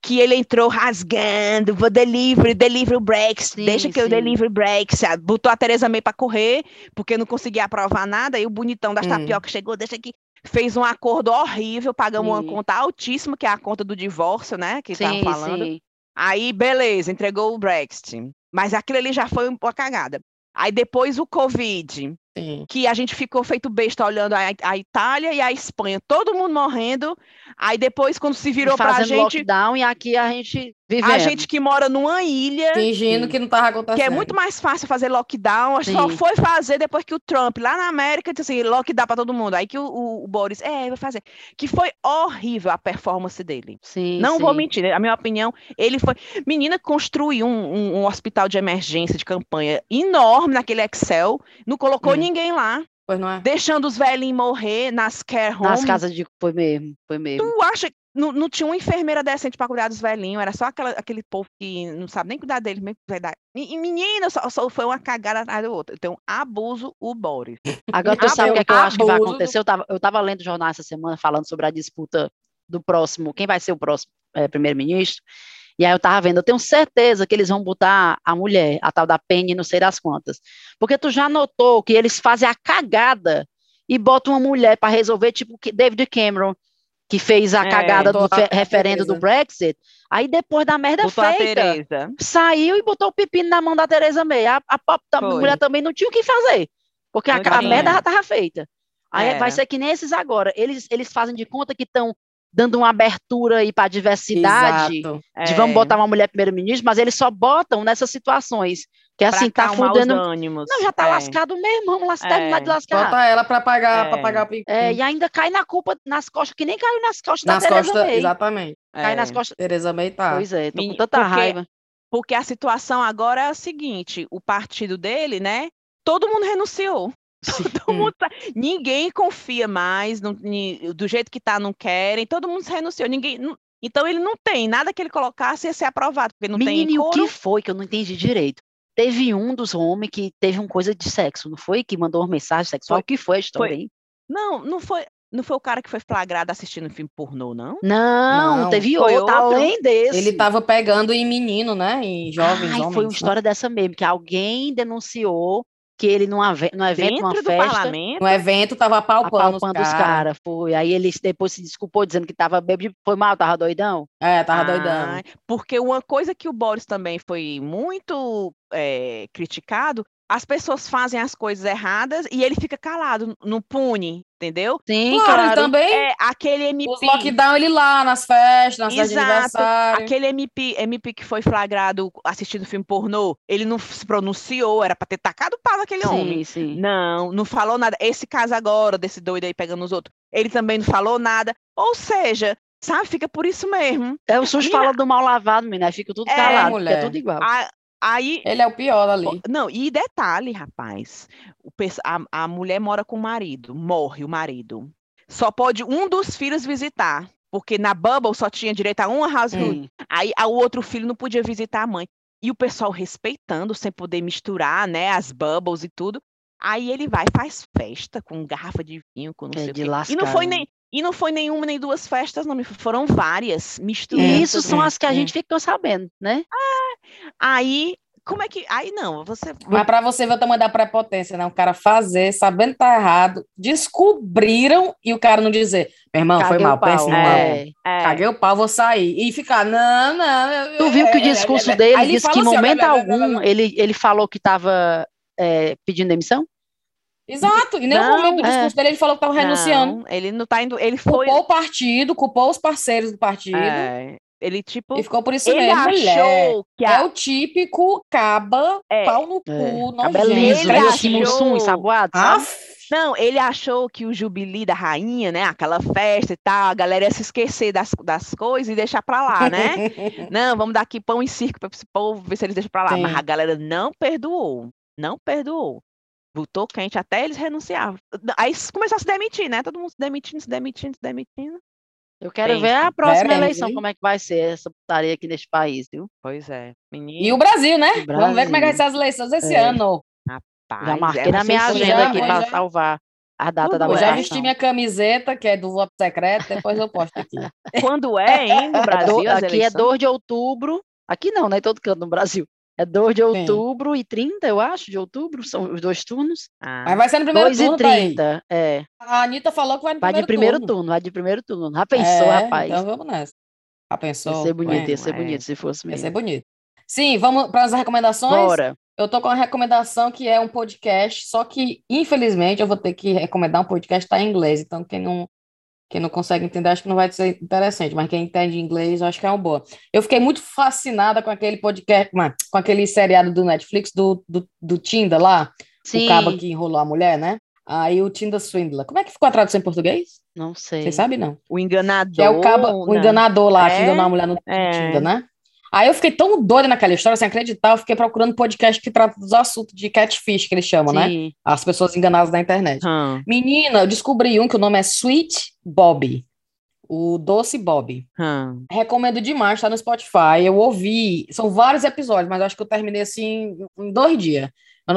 que ele entrou rasgando, vou delivery, delivery Brexit, Sim, deixa que eu sim. delivery o Brexit. Botou a Teresa May pra correr, porque não conseguia aprovar nada, e o bonitão das Hum. tapioca chegou, deixa que fez um acordo horrível, pagamos uma Sim. conta altíssima, que é a conta do divórcio, né, que estavam Sim, falando. sim. Aí, beleza, entregou o Brexit. Mas aquilo ali já foi uma cagada. Aí depois o Covid, Sim. que a gente ficou feito besta olhando a, a Itália e a Espanha, todo mundo morrendo. Aí depois, quando se virou pra Fazendo gente, lockdown e aqui a gente vivendo. a gente que mora numa ilha, Fingindo Sim. que não tava acontecendo. que é muito mais fácil fazer lockdown, a gente só Sim. foi fazer depois que o Trump, lá na América, disse assim, lockdown pra todo mundo. Aí que o, o- o Boris, é, vai fazer. Que foi horrível a performance dele. Sim, Não vou sim. mentir, a minha opinião, ele foi. Menina construiu um, um- um hospital de emergência de campanha enorme naquele Excel, não colocou Hum. Ninguém lá, Pois não é? deixando os velhinhos morrer nas care homes. Nas casas de. Foi mesmo, foi mesmo. Tu acha que não, não tinha uma enfermeira decente para cuidar dos velhinhos, era só aquela- aquele povo que não sabe nem cuidar deles, mesmo. verdade. E, e menina, só, só foi uma cagada atrás do outro. Então, abuso o Boris. Agora tu sabe o que, é que eu acho que vai acontecer? Eu tava, eu tava lendo jornal essa semana falando sobre a disputa do próximo, quem vai ser o próximo é, primeiro-ministro. E aí eu tava vendo, eu tenho certeza que eles vão botar a mulher, a tal da Penny, não sei das quantas. Porque tu já notou que eles fazem a cagada e botam uma mulher para resolver, tipo David Cameron, que fez a é, cagada do referendo do Brexit. Aí depois da merda botou feita, saiu e botou o pepino na mão da Teresa May. A, a, a mulher também não tinha o que fazer, porque a, a, merda já estava feita. Aí é. vai ser que nem esses agora. Eles, eles fazem de conta que estão dando uma abertura aí para a diversidade, Exato. de é. vamos botar uma mulher primeiro-ministro, mas eles só botam nessas situações. Que é assim, tá fudendo. Ânimos. Não, já tá é. lascado mesmo, vamos lá, é. terminar de lascar. Bota ela para pagar, é. para pagar o É, e ainda cai na culpa nas costas, que nem caiu nas costas nas da Tereza May. Exatamente. Cai nas é. costas. Tereza May tá. Pois é, tô com tanta porque, raiva. Porque a situação agora é a seguinte: o partido dele, né? Todo mundo renunciou. Todo mundo tá... Ninguém confia mais, no, do jeito que tá, não querem, todo mundo renunciou. Ninguém. Então ele não tem nada que ele colocasse ia ser aprovado, porque não Menino, tem. o que foi que eu não entendi direito? Teve um dos homens que teve uma coisa de sexo, não foi? Que mandou uma mensagem sexual. O que foi a história, foi... Não, não foi. Não foi o cara que foi flagrado assistindo filme pornô, não? Não, não teve outro, outro, além desse. Ele estava pegando em menino, né? Em jovens Ai, homens. Foi uma né? história dessa mesmo, que alguém denunciou que ele num, num evento, Dentro uma festa, parlamento? no evento tava apalpando, apalpando os, caras. Cara, foi. Aí ele depois se desculpou dizendo que tava bêbado, foi mal, tava doidão. É, tava ah, doidão. Porque uma coisa que o Boris também foi muito é, criticado as pessoas fazem as coisas erradas e ele fica calado, não pune, entendeu? Sim, claro, claro. também. É, aquele MP. Os lockdown ele lá nas festas, nas festas de aniversário. Aquele MP, MP que foi flagrado assistindo filme pornô, ele não se pronunciou, era pra ter tacado o pau naquele sim, homem. Sim. Não, não falou nada. Esse caso agora, desse doido aí pegando os outros, ele também não falou nada. Ou seja, sabe, fica por isso mesmo. É, o SUS fala do mal lavado, menina, fica tudo é, calado, mulher. é tudo igual. A, Aí, ele é o pior ali. Não, e detalhe, rapaz, a, a mulher mora com o marido, morre o marido. Só pode um dos filhos visitar, porque na Bubble só tinha direito a uma household. Hum. Aí o outro filho não podia visitar a mãe. E o pessoal respeitando, sem poder misturar, né, as bubbles e tudo. Aí ele vai faz festa com garrafa de vinho, com não é sei o quê. Lascar, e não foi né? nem e não foi nenhuma nem duas festas, não, foram várias misturadas. Isso são as que a gente ficou sabendo, né? Ah, aí como é que. Aí não, você. Mas para você ver o tamanho da prepotência, né? O cara fazer, sabendo que tá errado, descobriram e o cara não dizer, meu irmão, Caguei foi mal, pense no é, é. Caguei o pau, vou sair. E ficar, não, não. Tu viu que o é, discurso é, é, dele disse que em assim, momento algum ele, ele falou que estava pedindo demissão? Exato, e nenhum momento do discurso é. dele ele falou que estava renunciando. ele não tá indo, ele foi... Culpou o partido, culpou os parceiros do partido. É, ele, tipo... E ficou por isso ele mesmo, mulher. Que a... É o típico caba, é. pau no cu, é. não liso, ele achou... ensaboado, sabe? Não, ele achou que o jubilee da rainha, né, aquela festa e tal, a galera ia se esquecer das, das coisas e deixar pra lá, né? não, vamos dar aqui pão e circo pra esse povo, ver se eles deixam pra lá. Sim. Mas a galera não perdoou, não perdoou. Botou quente até eles renunciavam. Aí começou a se demitir, né? Todo mundo se demitindo, se demitindo, se demitindo. Eu quero ver a próxima eleição, como é que vai ser essa putaria aqui neste país, viu? Pois é. Menino. E o Brasil, né? O Brasil. Vamos ver como é que vai ser as eleições esse é. ano. Rapaz, já marquei é, na minha agenda aqui para salvar a data da votação. Eu já vesti minha camiseta, que é do voto secreto, depois eu posto aqui. Quando é, hein, no Brasil? É do, aqui é 2 de outubro. Aqui não, né? Em todo canto no Brasil. É 2 de outubro Sim. e 30, eu acho, de outubro, são os dois turnos. Ah. Mas vai ser no primeiro 2 turno, 2 e 30, é. A Anitta falou que vai no vai primeiro, de primeiro turno. turno. Vai de primeiro turno. Já pensou, é, rapaz? Então vamos nessa. Já pensou? Ia ser bonito, ia ser bonito se fosse mesmo. Ia ser bonito. Sim, vamos para as recomendações? Bora. Eu tô com uma recomendação que é um podcast, só que, infelizmente, eu vou ter que recomendar um podcast que tá em inglês. Então, quem não quem não consegue entender, acho que não vai ser interessante, mas quem entende inglês, eu acho que é uma boa. Eu fiquei muito fascinada com aquele podcast, com aquele seriado do Netflix, do, do, do Tinder lá, Sim. o cabo que enrolou a mulher, né? Aí o Tinder Swindler. Como é que ficou a tradução em português? Não sei. Você sabe, não? O enganador. Que é o cabo, o enganador lá, é? que enganou a mulher no é. Tinder, né? Aí eu fiquei tão doida naquela história, sem acreditar, eu fiquei procurando podcast que trata dos assuntos de catfish, que eles chamam, né? Sim. né? As pessoas enganadas na internet. Hum. Menina, eu descobri um que o nome é Sweet Bob. O Doce Bob. Hum. Recomendo demais, tá no Spotify. Eu ouvi, são vários episódios, mas acho que eu terminei assim em dois dias.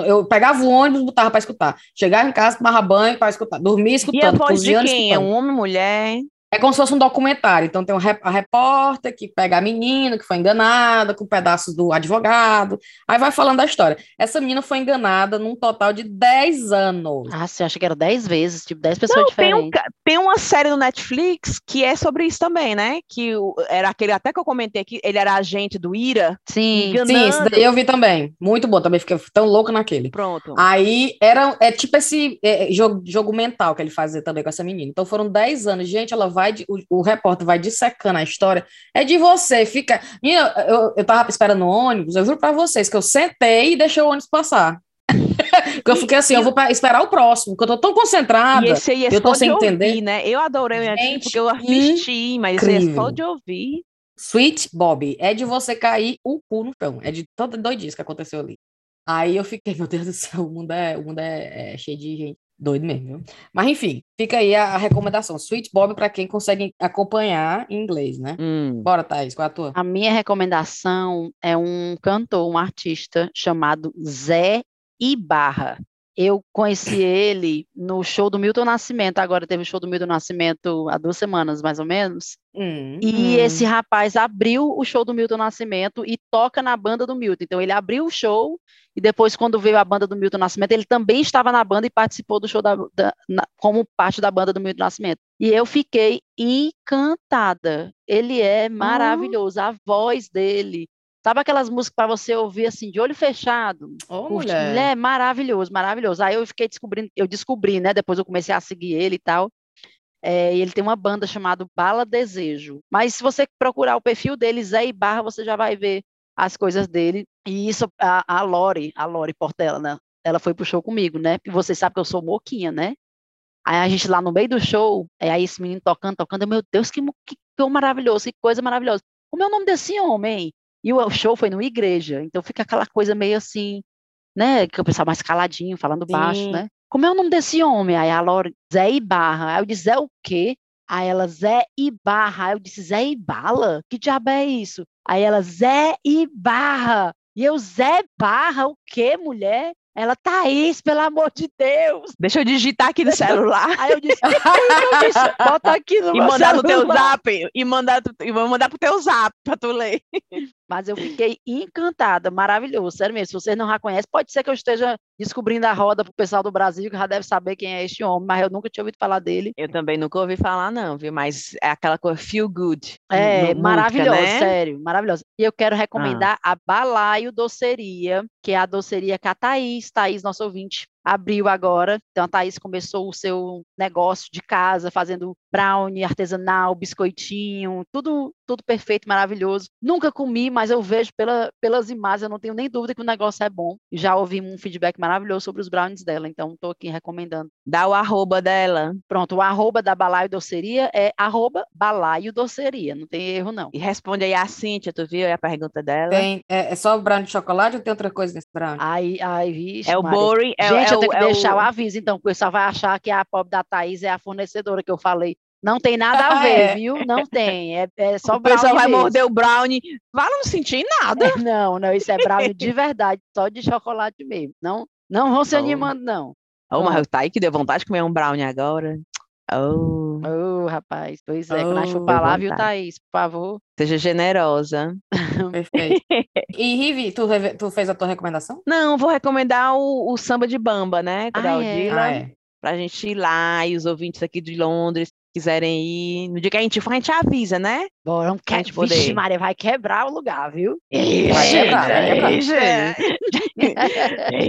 Eu pegava o ônibus, botava para escutar. Chegava em casa, tomava banho para escutar. Dormia escutando. E a voz de quem? É um homem, mulher? É como se fosse um documentário. Então tem a repórter que pega a menina que foi enganada com pedaços do advogado. Aí vai falando da história. Essa menina foi enganada num total de 10 anos. Ah, você acha que era 10 vezes, tipo 10 pessoas Não, diferentes. Tem, um, tem uma série no Netflix que é sobre isso também, né? Que era aquele até que eu comentei aqui, ele era agente do IRA. Sim, enganando. sim, isso daí eu vi também. Muito bom, também fiquei tão louco naquele. Pronto. Aí era é tipo esse é, jogo, jogo mental que ele fazia também com essa menina. Então foram 10 anos. Gente, ela vai, o, o repórter vai dissecando a história. É de você, fica. Menina, eu, eu tava esperando o ônibus, eu juro pra vocês que eu sentei e deixei o ônibus passar. Porque eu fiquei assim, eu vou esperar o próximo, porque eu tô tão concentrada. Esse aí é eu tô sem entender. Ouvir, né? Eu adorei Gente, porque eu assisti, mas aí é só de ouvir. Sweet Bob, é de você cair o cu no chão. É de toda doidice que aconteceu ali. Aí eu fiquei, meu Deus do céu, o mundo é, o mundo é, é cheio de gente doido mesmo, viu? Mas enfim, fica aí a, a recomendação. Sweet Bob para quem consegue acompanhar em inglês, né? Hum. Bora, Thaís, qual é a tua? A minha recomendação é um cantor, um artista chamado Zé Ibarra. Eu conheci ele no show do Milton Nascimento. Agora teve o show do Milton Nascimento há duas semanas, mais ou menos. Hum, e hum. esse rapaz abriu o show do Milton Nascimento e toca na banda do Milton. Então ele abriu o show e depois, quando veio a banda do Milton Nascimento, ele também estava na banda e participou do show da, da na, como parte da banda do Milton Nascimento. E eu fiquei encantada. Ele é maravilhoso. A voz dele Sabe aquelas músicas para você ouvir assim, de olho fechado? Oh, mulher. mulher. Maravilhoso, maravilhoso. Aí eu fiquei descobrindo, eu descobri, né? Depois eu comecei a seguir ele e tal. É, ele tem uma banda chamada Bala Desejo. Mas se você procurar o perfil dele, Zé Ibarra, você já vai ver as coisas dele. E isso, a, a Lori, a Lori Portela, né? Ela foi pro show comigo, né? E você sabe que eu sou moquinha, né? Aí a gente lá no meio do show, é aí esse menino tocando, tocando, meu Deus, que, que, que maravilhoso, que coisa maravilhosa. Como é o nome desse homem? E o show foi numa igreja, então fica aquela coisa meio assim, né? Que o pessoal mais caladinho, falando Sim. baixo, né? Como é o nome desse homem? Aí a Laura, Zé Ibarra. Aí eu disse, Zé o quê? Aí ela, Zé Ibarra. Aí eu disse, Zé Ibala? Que diabo é isso? Aí ela, Zé Ibarra. E eu, Zé Barra, o quê, mulher? Ela, Thaís, pelo amor de Deus. Deixa eu digitar aqui no celular. Aí eu disse, eu disse bota aqui no e mandar celular. no teu zap. E mandar, e vou mandar pro teu zap pra tu ler. Mas eu fiquei encantada, maravilhoso, sério mesmo. Se vocês não já conhecem, pode ser que eu esteja descobrindo a roda pro pessoal do Brasil, que já deve saber quem é este homem, mas eu nunca tinha ouvido falar dele. Eu também nunca ouvi falar, não, viu? Mas é aquela coisa feel good. É, maravilhoso, né? sério, maravilhoso. E eu quero recomendar ah. a Balaio Doceria, que é a doceria que a Thaís, Thaís, nosso ouvinte, abriu agora. Então a Thaís começou o seu negócio de casa, fazendo brownie artesanal, biscoitinho, tudo tudo perfeito, maravilhoso. Nunca comi, mas eu vejo pela, pelas imagens, eu não tenho nem dúvida que o negócio é bom. Já ouvi um feedback maravilhoso sobre os brownies dela, então estou aqui recomendando. Dá o arroba dela. Pronto, o arroba da Balaio Doceria é arroba Balaio Doceria, não tem erro não. E responde aí a Cíntia, tu viu a pergunta dela? Tem, é, é só o brownie de chocolate ou tem outra coisa nesse brownie? Ai, ai, vixe, É o boring. É, Gente, é eu tenho que é deixar o... o aviso, então, porque o pessoal vai achar que a pobre da Thaís é a fornecedora que eu falei. Não tem nada a ver, é. viu? Não tem. É, é só o pessoal vai morder o brownie. Vai não sentir nada. É, não, não, isso é brownie de verdade, só de chocolate mesmo. Não, não vão se oh. animando, não. Oh, mas tá aí que deu vontade de comer um brownie agora. Oh. Oh, rapaz, pois é. Oh, Quando chupar lá, viu, Thaís? Por favor. Seja generosa. Perfeito. E, Rivi, tu, tu, fez a tua recomendação? Não, vou recomendar o, o samba de bamba, né? Ah, é? ah, é. Pra gente ir lá e os ouvintes aqui de Londres quiserem ir, no dia que a gente for, a gente avisa, né? Bora, não quer, poder. Vixe, Maria, vai quebrar o lugar, viu? Ixi, vai quebrar, vai quebrar. Ixi.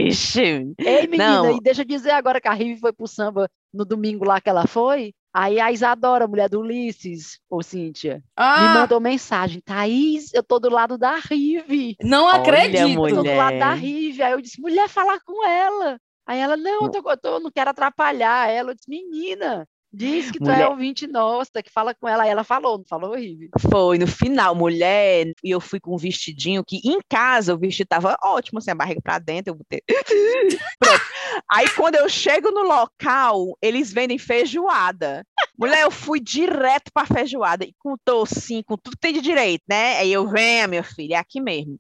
Ixi. Ei, menina, não. e deixa eu dizer agora que a Rive foi pro samba no domingo lá que ela foi, Aí a Isadora, mulher do Ulisses, ô Cíntia, ah. me mandou mensagem. Thaís, eu tô do lado da Rive. Não Olha, acredito. Mulher. Tô do lado da Rive. Aí eu disse, mulher, falar com ela. Aí ela, não, eu, tô, eu tô, não quero atrapalhar ela. Eu disse, menina, Diz que mulher... tu é ouvinte nossa, que fala com ela. Aí ela falou, não falou, Rive? Foi, no final, mulher, e eu fui com um vestidinho que em casa o vestido tava ótimo, assim, a barriga pra dentro, eu botei. Pronto. Aí quando eu chego no local, eles vendem feijoada. Mulher, eu fui direto pra feijoada, e com tocinho, com tudo que tem de direito, né? Aí eu, venho, meu filho, é aqui mesmo.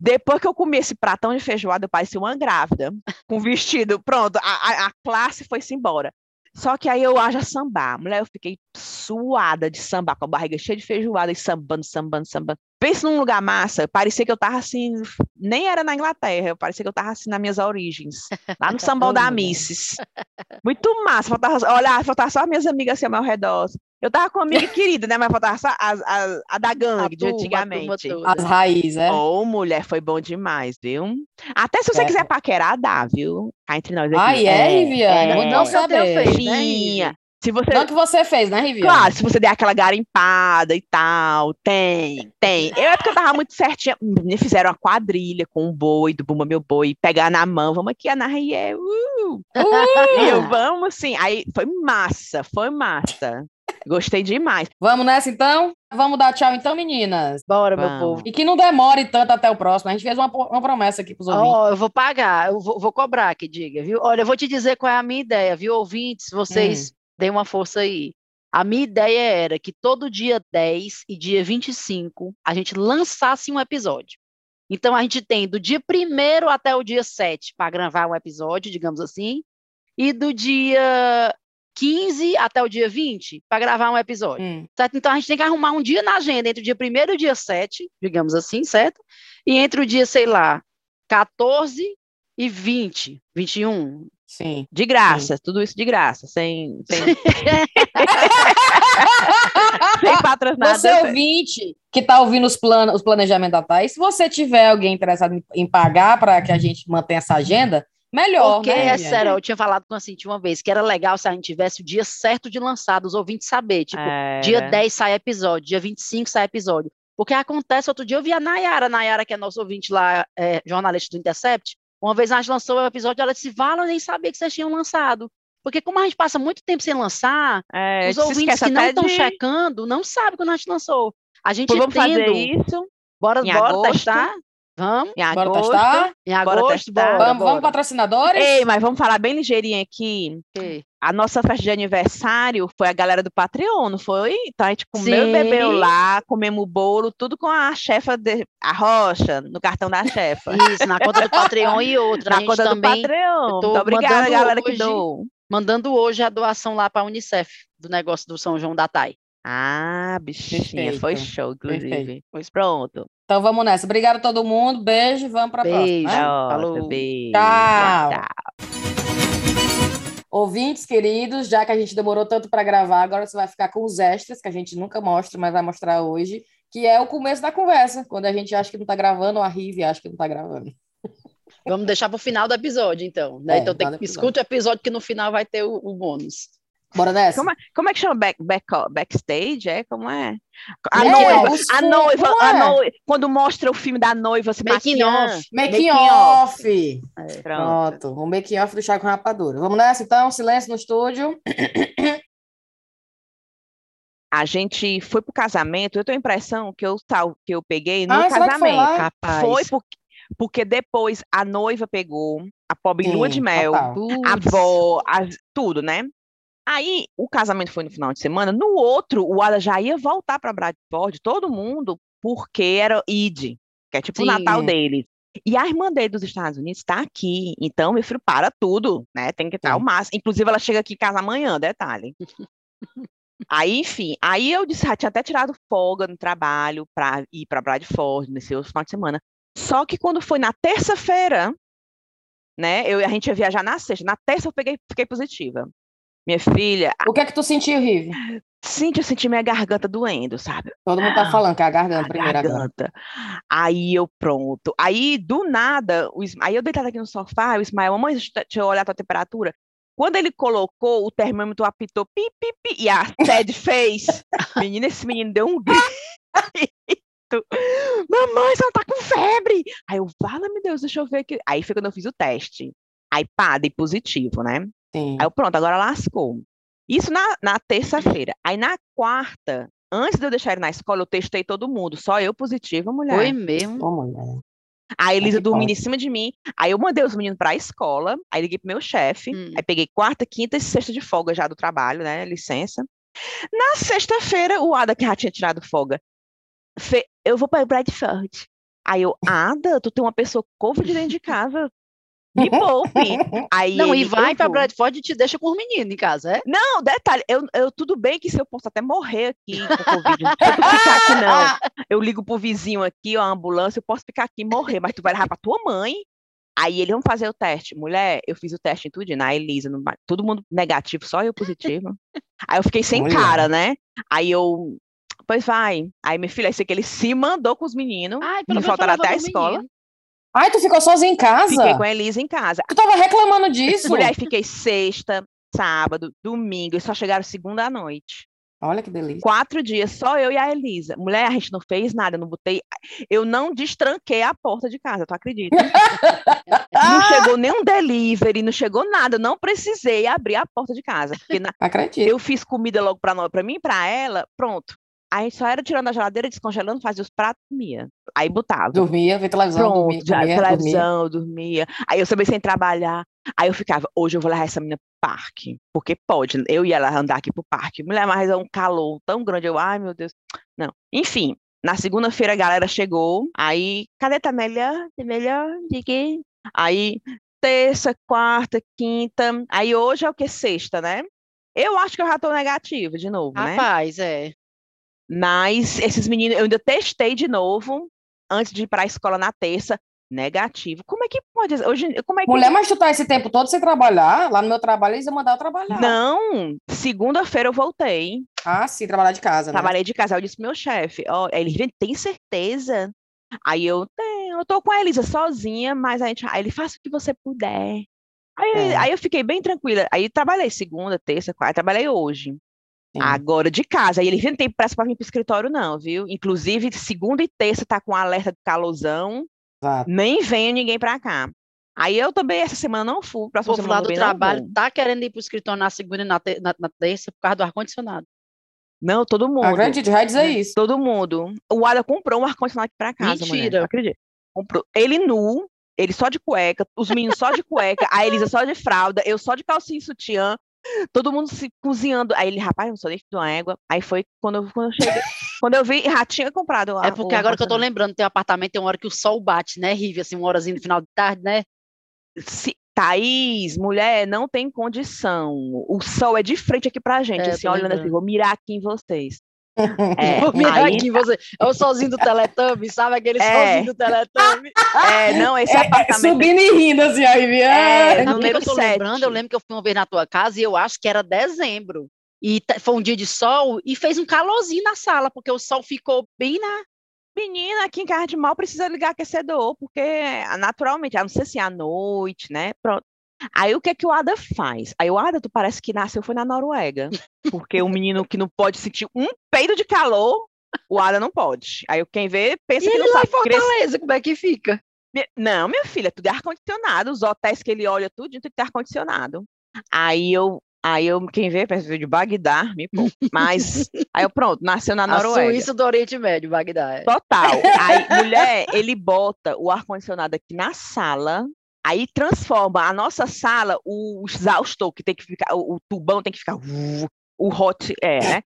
Depois que eu comi esse pratão de feijoada, eu parecia uma grávida, com vestido, pronto, a, a, a classe foi-se embora. Só que aí eu haja sambar. Mulher, eu fiquei suada de sambar, com a barriga cheia de feijoada e sambando, sambando, sambando. Pensa num lugar massa, parecia que eu tava assim, nem era na Inglaterra, parecia que eu tava assim nas minhas origens, lá no sambão da Misses. Muito massa, faltava, olha, faltava só as minhas amigas assim ao meu redor. Eu tava com uma amiga querida, né? Mas faltava só a, a, a da gangue a de turma, antigamente. As raízes, né? Ô, oh, mulher, foi bom demais, viu? Até se você é. quiser paquerar, dá, viu? Cá entre nós aqui. Ai, é, Riviane? É, não saber. Fez, né, se você... Não que você fez, né, Riviane? Claro, se você der aquela garimpada e tal, tem, tem. Eu é porque eu tava muito certinha. Me fizeram uma quadrilha com um boi do Bumba Meu Boi, pegar na mão, vamos aqui, Ana Riel. Uh, uh. E eu, vamos sim. Aí foi massa, foi massa. Gostei demais. Vamos nessa então? Vamos dar tchau então, meninas? Bora, Vamos. meu povo. E que não demore tanto até o próximo. A gente fez uma, uma promessa aqui pros ouvintes. Oh, eu vou pagar, eu vou, vou, cobrar que diga, viu? Olha, eu vou te dizer qual é a minha ideia, viu, ouvintes? Vocês hum. Deem uma força aí. A minha ideia era que todo dia 10 e dia 25 a gente lançasse um episódio. Então a gente tem do dia 1 até o dia 7 para gravar um episódio, digamos assim, e do dia 15 até o dia 20 para gravar um episódio. Hum. Certo? Então a gente tem que arrumar um dia na agenda entre o dia 1 e o dia 7, digamos assim, certo? E entre o dia, sei lá, 14 e 20, 21. Sim. De graça, Sim. tudo isso de graça, sem. sem... sem patrocinado. Você ouvinte que está ouvindo os, plan os planejamentos da Thais, se você tiver alguém interessado em, em pagar para que a gente mantenha essa agenda, Melhor, Porque, né? é sério, eu tinha falado com a Cintia uma vez que era legal se a gente tivesse o dia certo de lançar, os ouvintes saber. Tipo, é, dia 10 sai episódio, dia 25 sai episódio. Porque acontece, outro dia eu vi a Nayara, Nayara, que é nosso ouvinte lá, é, jornalista do Intercept, uma vez a gente lançou o episódio, ela disse, Vala, eu nem sabia que vocês tinham lançado. Porque como a gente passa muito tempo sem lançar, é, os ouvintes que não estão de... checando não sabem quando a gente lançou. A gente Pô, vamos tendo... fazer isso. Bora, bora testar. Vamos, em bora agosto, testar? Em agosto, bora testar. Bora, vamos, bora. vamos, patrocinadores? Ei, mas vamos falar bem ligeirinho aqui. A nossa festa de aniversário foi a galera do Patreon, não foi? Então a gente comeu e bebeu lá, comemos o bolo, tudo com a chefa, de, a Rocha, no cartão da chefa. Isso, na conta do Patreon e outra. Na conta também, do Patreon. Muito obrigada, galera hoje, que doou. Mandando hoje a doação lá para a Unicef, do negócio do São João da Tai. Ah, bichinha, foi show, inclusive. Pois pronto. Então vamos nessa. Obrigada a todo mundo. Beijo, vamos para a próxima. Beijo. Né? Falou. Beijo. Tchau. Tchau. Ouvintes queridos, já que a gente demorou tanto para gravar, agora você vai ficar com os extras, que a gente nunca mostra, mas vai mostrar hoje, que é o começo da conversa, quando a gente acha que não está gravando, ou a Rive acha que não está gravando. Vamos deixar para o final do episódio, então. Né? É, então tem, escute o episódio que no final vai ter o, o bônus. Bora nessa? Como é, como é que chama back, back, backstage? É? Como é? A é, noiva, a noiva, a é? noiva, quando mostra o filme da noiva se making off. Making, off. É, pronto. pronto. O making off do chá com rapadura. Vamos nessa então, silêncio no estúdio. A gente foi pro casamento, eu tenho a impressão que eu, que eu peguei no ah, casamento. Foi, Rapaz. foi porque, porque depois a noiva pegou a pobre Sim, lua de mel, a avó, a, tudo, né? Aí o casamento foi no final de semana, no outro o Ada já ia voltar para Bradford, todo mundo, porque era Id, que é tipo Sim. o Natal deles. E a irmã dele dos Estados Unidos está aqui, então, meu filho, para tudo, né? Tem que estar o máximo. Inclusive, ela chega aqui em casa amanhã, detalhe. aí, enfim, aí eu disse, já tinha até tirado folga no trabalho para ir para Bradford nesse outro final de semana. Só que quando foi na terça-feira, né? Eu, a gente ia viajar na sexta. Na terça eu peguei, fiquei positiva. Minha filha. O que é que tu sentiu, Rive? Senti, eu senti minha garganta doendo, sabe? Todo mundo tá falando que é a garganta, a primeira garganta. Aí eu pronto. Aí, do nada, o aí eu deitada aqui no sofá, o Ismael, mamãe, deixa eu olhar a tua temperatura. Quando ele colocou, o termômetro apitou pi, pi, pi, e a Ted fez. Menina, esse menino deu um grito. Mamãe, você não tá com febre! Aí eu, fala, meu Deus, deixa eu ver aqui. Aí foi quando eu fiz o teste. Aí, pá, dei positivo, né? Sim. Aí eu, pronto, agora lascou. Isso na, na terça-feira. Aí na quarta, antes de eu deixar ele na escola, eu testei todo mundo. Só eu positiva, mulher. Foi mesmo? Ô, mulher. A Elisa dormindo em cima de mim. Aí eu mandei os meninos para a escola. Aí liguei pro meu chefe. Hum. Aí peguei quarta, quinta e sexta de folga já do trabalho, né? Licença. Na sexta-feira, o Ada, que já tinha tirado folga, fe... eu vou para Bradford. Aí eu, Ada, tu tem uma pessoa Covid dentro de casa. Me poupe. Aí Não, e vai eu pra vou. Bradford e te deixa com os meninos em casa, é? Não, detalhe, eu, eu tudo bem que se eu posso até morrer aqui com Covid, não ficar aqui não. Eu ligo pro vizinho aqui, ó, a ambulância, eu posso ficar aqui e morrer, mas tu vai levar pra tua mãe. Aí eles vão fazer o teste. Mulher, eu fiz o teste em tudo, na Elisa, no- todo mundo negativo, só eu positivo. Aí eu fiquei sem Olha. cara, né? Aí eu, pois vai. Aí minha filha, esse que ele se mandou com os meninos, Ai, me menos faltaram até a escola. menino. Ai, tu ficou sozinha em casa? Fiquei com a Elisa em casa. Tu tava reclamando disso? Mulher, fiquei sexta, sábado, domingo, e só chegaram segunda à noite. Olha que delícia. Quatro dias, só eu e a Elisa. Mulher, a gente não fez nada, eu não botei. Eu não destranquei a porta de casa, tu acredita? Não chegou nenhum delivery, não chegou nada. Eu não precisei abrir a porta de casa. Na- Acredito. eu fiz comida logo pra, nós, pra mim e pra ela, pronto. Aí só era tirando da geladeira, descongelando, fazia os pratos e comia. Aí botava. Dormia, via televisão, Pronto, dormia, já, dormia. televisão, eu dormia. Aí eu também sem trabalhar. Aí eu ficava, hoje eu vou levar essa menina pro parque. Porque pode, eu e ela andar aqui pro parque. Mulher, mas é um calor tão grande. Eu, ai meu Deus. Não. Enfim, na segunda-feira a galera chegou. Aí, cadê tá melhor? Tá melhor? De quê? Aí, terça, quarta, quinta. Aí hoje é o que? Sexta, né? Eu acho que eu já tô negativa de novo, né? Rapaz, é. Mas esses meninos, eu ainda testei de novo antes de ir para a escola na terça. Negativo. Como é que pode? Hoje, como é que Mulher, mas tu tá esse tempo todo sem trabalhar? Lá no meu trabalho eles iam mandar eu trabalhar. Não, segunda-feira eu voltei. Ah, sim, trabalhar de casa, né? Trabalhei de casa. Eu disse meu chefe, ó, ele "Gente, tem certeza? Aí eu tenho, eu tô com a Elisa sozinha, mas a gente, aí ele faça o que você puder. Aí, É. aí eu fiquei bem tranquila. Aí trabalhei segunda, terça, quarta, trabalhei hoje. Sim. Agora de casa. Aí ele não tem pressa para vir pro escritório, não, viu? Inclusive, segunda e terça tá com alerta de calorzão. Exato. Nem venho ninguém pra cá. Aí eu também, essa semana não fui. O Próxima povo semana lá do vem, trabalho tá querendo ir pro escritório na segunda e na, te- na, na terça por causa do ar-condicionado. Não, todo mundo. Acredito, já ia dizer isso. Todo mundo. O Ada comprou um ar-condicionado aqui pra casa, mulher. Mentira. Tu acredita? Comprou. Ele nu, ele só de cueca, os meninos só de cueca, a Elisa só de fralda, eu só de calcinha e sutiã, todo mundo se cozinhando. Aí ele, rapaz, não sou nem de uma égua. Aí foi quando eu, quando eu cheguei. quando eu vi, já tinha comprado o É porque agora que eu tô lembrando, tem um apartamento, tem uma hora que o sol bate, né, Rive, assim, uma horazinha no final de tarde, né? Se, Thaís, mulher, não tem condição. O sol é de frente aqui pra gente, É, assim, olhando assim, vou mirar aqui em vocês. É, aí aqui você. É o solzinho do Teletubby, sabe aquele É. solzinho do Teletubby? É, não, esse É, apartamento. subindo e rindo assim, aí, via. É, Sabe o que número eu lembrando? Eu lembro que eu fui uma vez na tua casa e eu acho que era dezembro. E foi um dia de sol e fez um calorzinho na sala, porque o sol ficou bem na. Menina, aqui em casa de mal precisa ligar aquecedor, porque ah, naturalmente, a não ser assim, à noite, né? Aí o que é que o Ada faz? Aí o Ada, tu parece que nasceu foi na Noruega, porque o menino que não pode sentir um peido de calor, o Ada não pode. Aí quem vê pensa E que ele não lá em sabe. Cresce- Fortaleza, como é que fica? Não, minha filha, tudo é ar-condicionado. Os hotéis que ele olha, tudo tem que ter ar-condicionado. Aí eu, aí eu, quem vê, pensa de Bagdá, me poupa. Mas, aí eu, pronto, nasceu na A Noruega. Suíça do Oriente Médio, Bagdá. é. Total. Aí, mulher, ele bota o ar-condicionado aqui na sala, aí transforma a nossa sala, o exaustor que tem que ficar, o, o tubão tem que ficar, o hot, é, né?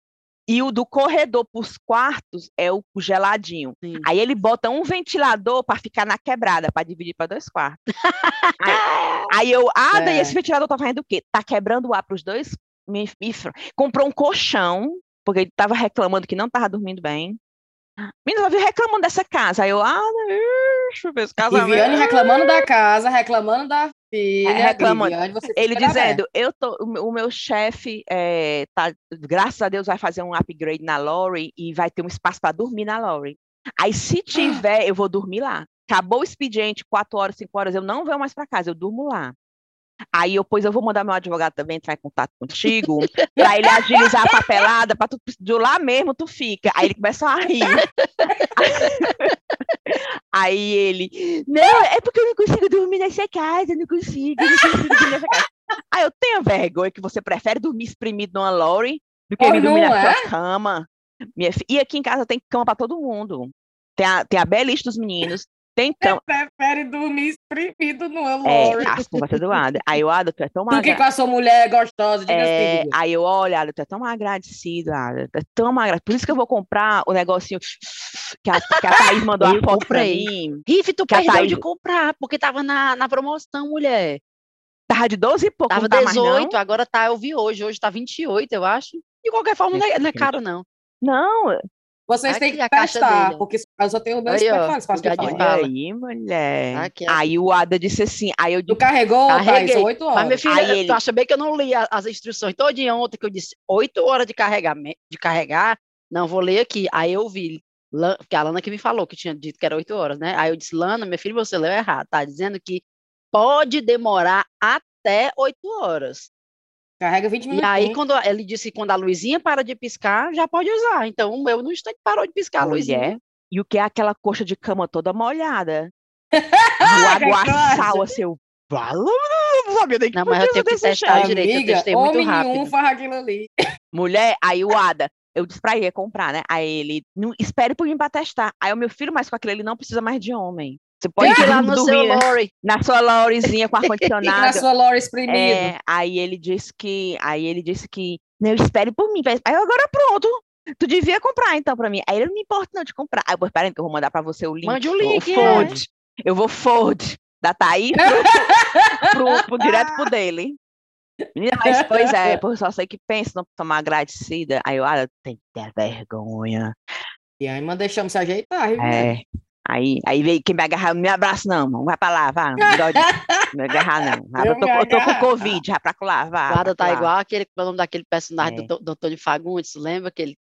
E o do corredor para os quartos é o geladinho. Sim. Aí ele bota um ventilador para ficar na quebrada, para dividir para dois quartos. aí, aí eu, ah, daí É. esse ventilador tá fazendo o quê? Tá quebrando o ar para os dois. Me, me comprou um colchão, porque ele tava reclamando que não tava dormindo bem. Menina, eu vi reclamando dessa casa. Aí eu, ah, deixa eu ver esse casamento. Viane reclamando da casa, reclamando da filha. É, reclamando. e Viane, você Ele dizendo, eu tô, o meu- chefe, é, tá, graças a Deus, vai fazer um upgrade na Lori e vai ter um espaço para dormir na Lori. Aí, se tiver, eu vou dormir lá. Acabou o expediente, quatro horas, cinco horas, eu não venho mais para casa, eu durmo lá. Aí, eu, pois eu vou mandar meu advogado também entrar em contato contigo, para ele agilizar a papelada, para tu, de lá mesmo tu fica. Aí ele começa a rir. Aí ele, não, é porque eu não consigo dormir nessa casa, eu não consigo, eu não consigo dormir nessa casa. Aí eu tenho vergonha que você prefere dormir espremido numa Lori do que Oh, vir dormir na é? sua cama. Minha E aqui em casa tem cama para todo mundo. Tem a, tem a dos meninos, Cama. Você prefere dormir exprimido no É, amor. as conversas do Ada. Aí o Ada, tu é tão Do que magra. com a sua mulher gostosa, diga É, assim. aí eu, olha, Ada, tu é tão agradecido, Ada. Tu é tão agradecido. Por isso que eu vou comprar o negocinho que a, que a Thaís mandou a Eu foto pra mim. Riff, tu Que a perdeu Thaís- de comprar, porque tava na, na promoção, mulher. Tava de 12 e pouco, Tava tá mais, não? 18, agora tá, eu vi hoje, hoje tá 28, eu acho. De qualquer forma, não é, não é caro, não. Não, Vocês têm que a testar, porque eu só tenho meu Aí, espaço de lugar de fala. fala. olha aí, mulher. Aqui, ó. Aí o Ada disse assim, aí eu Tu digo, carregou, Thaís? Carreguei. São oito horas. Mas, minha filha, Aí ele- tu acha bem que eu não li as instruções todinha ontem, que eu disse 8 horas de, carregamento, de carregar, não vou ler aqui. Aí eu vi, porque a Lana que me falou que tinha dito que era 8 horas, né? Aí eu disse, Lana, minha filha, você leu errado, tá dizendo que pode demorar até 8 horas. Carrega 20 E minutos. aí, quando ele disse que quando a luzinha para de piscar, já pode usar. Então, o meu no instante parou de piscar a luzinha. E o que é aquela coxa de cama toda molhada? O aguaçal, assim, eu... Fala, não sabia nem que Não, mas eu tenho que testar cheiro. direito, eu testei muito homem rápido. nenhum faz aquilo ali. Mulher, aí o Ada, eu disse pra ele comprar, né? Aí ele, não, espere por mim pra testar. Aí o meu filho, mas com aquele ele não precisa mais de homem. Você pode Fique lá dormir no seu Lori. na sua Laurizinha com Fica na ar-condicionado. sua Laura espremido. É, aí ele disse que, aí ele disse que, não, espere por mim. Aí agora pronto. Tu devia comprar então pra mim. Aí ele não me importa não de comprar. Aí eu, pois, peraí que eu vou mandar pra você o link. Mande o link, é. forward. Eu vou forward da Thaís pro, pro, pro- direto pro dele. Menina, mas pois é, eu só sei que pensa não tomar agradecida. Aí eu, ah, tem que ter vergonha. E aí, mas deixamos se ajeitar, viu? É. Aí, aí veio quem me agarrar, não me abraça não, mano. Vai pra lá, vá. Não de- me agarrar, não. Ah, Eu Eu tô, eu tô com. Covid, vai pra lá, vá. Guarda tá lá. igual aquele, é o nome daquele personagem É. do, do Antônio Fagundes, lembra? Que ele,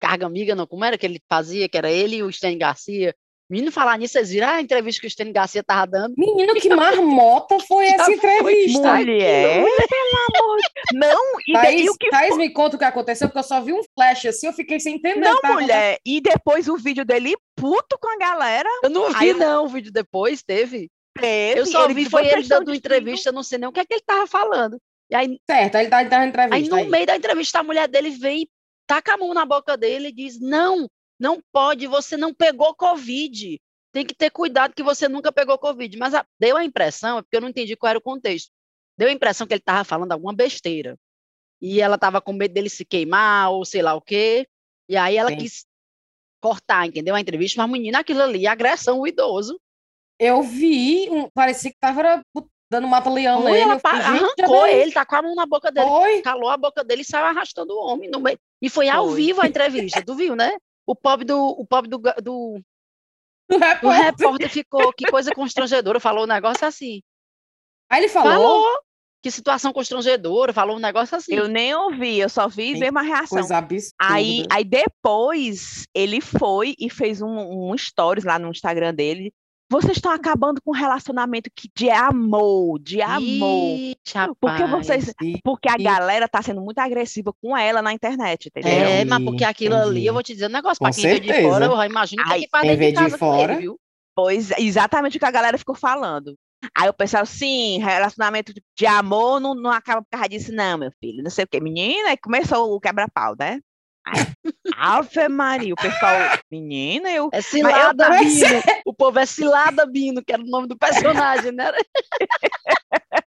Carga Amiga, não, como era que ele fazia? Que era ele e o Stênio Garcia. Menino, falar nisso, vocês viram a entrevista que o Stênio Garcia tava dando? Menino, que marmota foi essa foi entrevista? Mulher, pelo amor de... Não, e, Thaís, e o que Thaís, me conta o que aconteceu, porque eu só vi um flash assim, eu fiquei sem entender. Não, tava mulher, e depois o vídeo dele puto com a galera. Eu não vi, Aí não, o vídeo depois teve. Teve, Eu só ele vi, foi ele dando entrevista, eu não sei nem o que é que ele tava falando. E aí, Certo, aí ele tá, tá na aí entrevista. no aí. meio da entrevista, a mulher dele vem taca a mão na boca dele e diz: Não, não pode, você não pegou Covid. Tem que ter cuidado que você nunca pegou Covid. Mas a- deu a impressão, é porque eu não entendi qual era o contexto. Deu a impressão que ele estava falando alguma besteira. E ela estava com medo dele se queimar, ou sei lá o quê. E aí ela Sim. quis cortar, entendeu? A entrevista, mas menina, aquilo ali, agressão ao idoso. Eu vi, um, parecia que tava era, dando mata-leão nele. ela fiquei, arrancou ele, tacou a mão na boca dele, calou a boca dele e saiu arrastando o homem no meio. E foi ao Foi. vivo a entrevista, tu viu, né? O pobre do, o pobre do, ga- do, O o repórter. repórter ficou, que coisa constrangedora, falou um negócio assim. Aí ele falou, Falou, que situação constrangedora, falou um negócio assim. Eu nem ouvi, eu só vi Sim, mesmo a reação. coisa absurda. Aí, aí depois ele foi e fez um, um stories lá no Instagram dele. Vocês estão acabando com um relacionamento que de amor, de amor. Ixi, Porque vocês, E- porque a e- galera tá sendo muito agressiva com ela na internet, entendeu? É, mas porque aquilo ali, eu vou te dizer um negócio, para quem veio de certeza. fora, eu já imagino que, Ai, que faz quem de veio de ele, fora. viu? Pois exatamente o que a galera ficou falando. Aí o pessoal, sim, relacionamento de- de amor não, não acaba por causa disso, não, meu filho. Não sei o quê. Menina, aí começou o quebra-pau, né? Ave Maria, o pessoal, menina, eu. É Cilada Mas eu- Bino. O povo é Cilada Bino, que era o nome do personagem, né?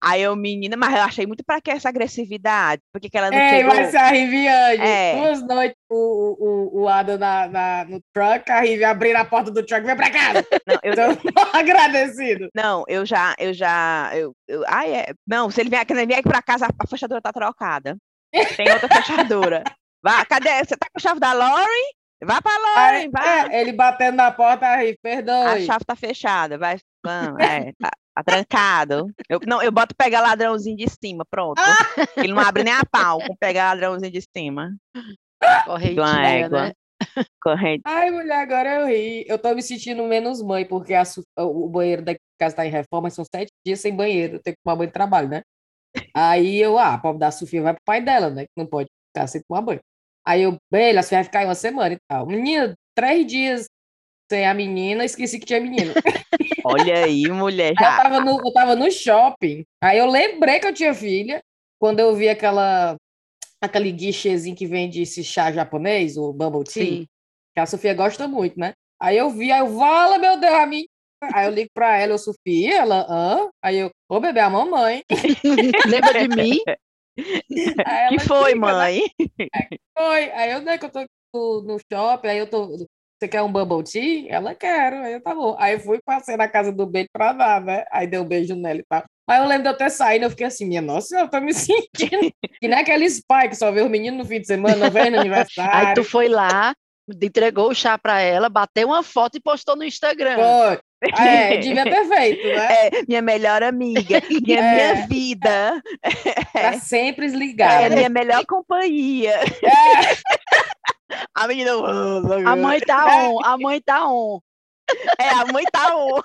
Aí eu, menina, mas eu achei muito pra que essa agressividade? Porque que ela não Ei, chegou. vai ser a Riviane. É. Duas noites o, o, o Adam na, na- no truck, a Rivi abrindo a porta do truck, vem pra casa. Não, eu, Então, agradecido. não, eu já, eu já, eu, eu, ai, é, não, se ele vier aqui, ele vier aqui pra casa, a fechadura tá trocada. Tem outra fechadura. Vai, cadê? Você tá com a chave da Lori? Vai pra Lori, Aí, vai. é, ele batendo na porta, a Rivi, A chave tá fechada, vai. Vamos, é, tá, tá trancado. Eu, não, eu boto pegar ladrãozinho de cima, pronto. Ele não abre nem a pau com pegar ladrãozinho de cima. Correntinha, égua. né? Corrente. Ai, mulher, agora eu ri. Eu tô me sentindo menos mãe, porque a Su- o o banheiro da casa tá em reforma, são sete dias sem banheiro. Eu tenho que tomar banho de trabalho, né? Aí eu, ah, a pobre da Sofia vai pro pai dela, né? Que não pode ficar sem tomar banho. Aí eu, bem, a Sofia vai ficar aí uma semana e tal. Menina, três dias sem a menina, esqueci que tinha menino. Olha aí, mulher. Aí eu tava, no, eu tava no shopping, aí eu lembrei que eu tinha filha, quando eu vi aquela, aquele guichezinho que vende esse chá japonês, o bubble tea, Sim. que a Sofia gosta muito, né? Aí eu vi, aí eu, vala, meu Deus, a minha. Aí eu ligo pra ela, eu, Sofia, ela, hã? Aí eu, ô, bebê, a mamãe. Lembra de mim? Aí que ela foi, né? mãe? Foi. Aí eu, né, que eu tô no, no shopping, aí eu tô. Você quer um bubble tea? Ela quer. Aí eu, tá bom. Aí eu fui, passei na casa do beijo pra dar, né? Aí dei um beijo nela e tal. Aí eu lembro de eu ter saído, eu fiquei assim, minha nossa, eu tô me sentindo. que nem aqueles pais que só vê os meninos no fim de semana, não vem no Aí aniversário. tu foi lá, entregou o chá pra ela, bateu uma foto e postou no Instagram. Foi. É, devia ter feito, né? É, minha melhor amiga, minha, É. minha vida, Pra sempre é, ligada. minha melhor companhia. É, A menina. A mãe tá on, a mãe tá on. É, a mãe tá on.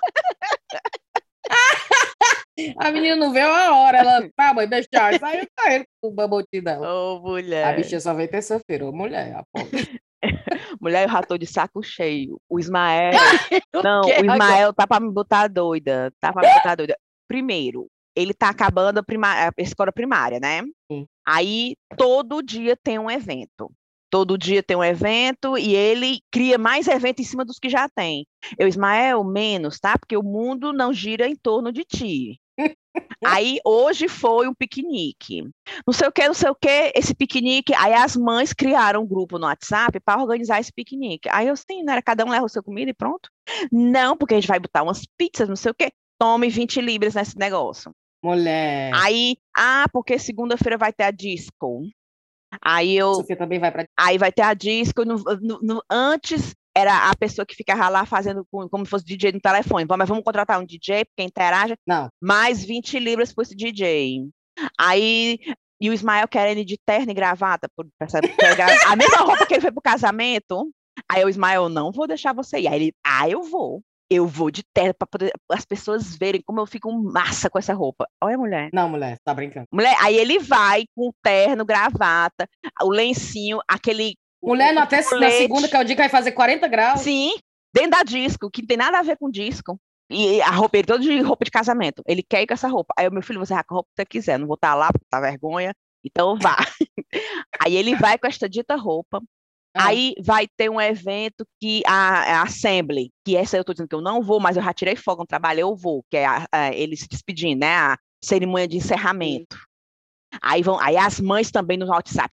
a menina não veio a hora, ela, tá, mãe, beijo, tchau. Saiu saindo com o tea dela. Ô, mulher. A bichinha só veio terça-feira, ô mulher. a pobre. Mulher, eu já tô de saco cheio. O Ismael. Não, o Ismael tá pra me botar doida. Tá pra me botar doida. Primeiro, ele tá acabando a, prima- a escola primária, né? Sim. Aí todo dia tem um evento. Todo dia tem um evento e ele cria mais evento em cima dos que já tem. Eu, Ismael, menos, tá? Porque o mundo não gira em torno de ti. Aí hoje foi um piquenique. Não sei o que, não sei o que, esse piquenique. Aí as mães criaram um grupo no WhatsApp para organizar esse piquenique. Aí eu, sim, não era cada um leva o seu comida e pronto? Não, porque a gente vai botar umas pizzas, não sei o que. Tome 20 libras nesse negócio. Mulher. Aí, ah, porque segunda-feira vai ter a disco. Aí eu, Sofia também vai pra. aí vai ter a disco. no- no- no- antes era a pessoa que ficava lá fazendo com- como se fosse DJ no telefone. Bom, Mas vamos contratar um DJ, porque interage Não. mais 20 libras por esse DJ. Aí, e o Ismael querendo ir de terno e gravata, por, pra pra gra- a mesma roupa que ele foi pro casamento. Aí o Ismael, não vou deixar você ir. Aí ele, ah, eu vou. Eu vou de terno para poder as pessoas verem como eu fico massa com essa roupa. Olha, mulher. Não, mulher, tá brincando. Mulher, aí ele vai com terno, gravata, o lencinho, aquele. Mulher, na, até, na segunda, que é o dia que vai fazer 40 graus. Sim, dentro da disco, que não tem nada a ver com disco. E a roupa, ele todo de roupa de casamento. Ele quer ir com essa roupa. Aí o meu filho, você vai com a roupa que você quiser, não vou estar lá porque tá vergonha. Então vá. Aí ele vai com esta dita roupa. Ah. Aí vai ter um evento que a, a Assembly, que essa eu tô dizendo que eu não vou, mas eu já tirei folga no trabalho, eu vou, que é a, a- ele se despedindo, né? A cerimônia de encerramento. Aí vão, aí as mães também no WhatsApp.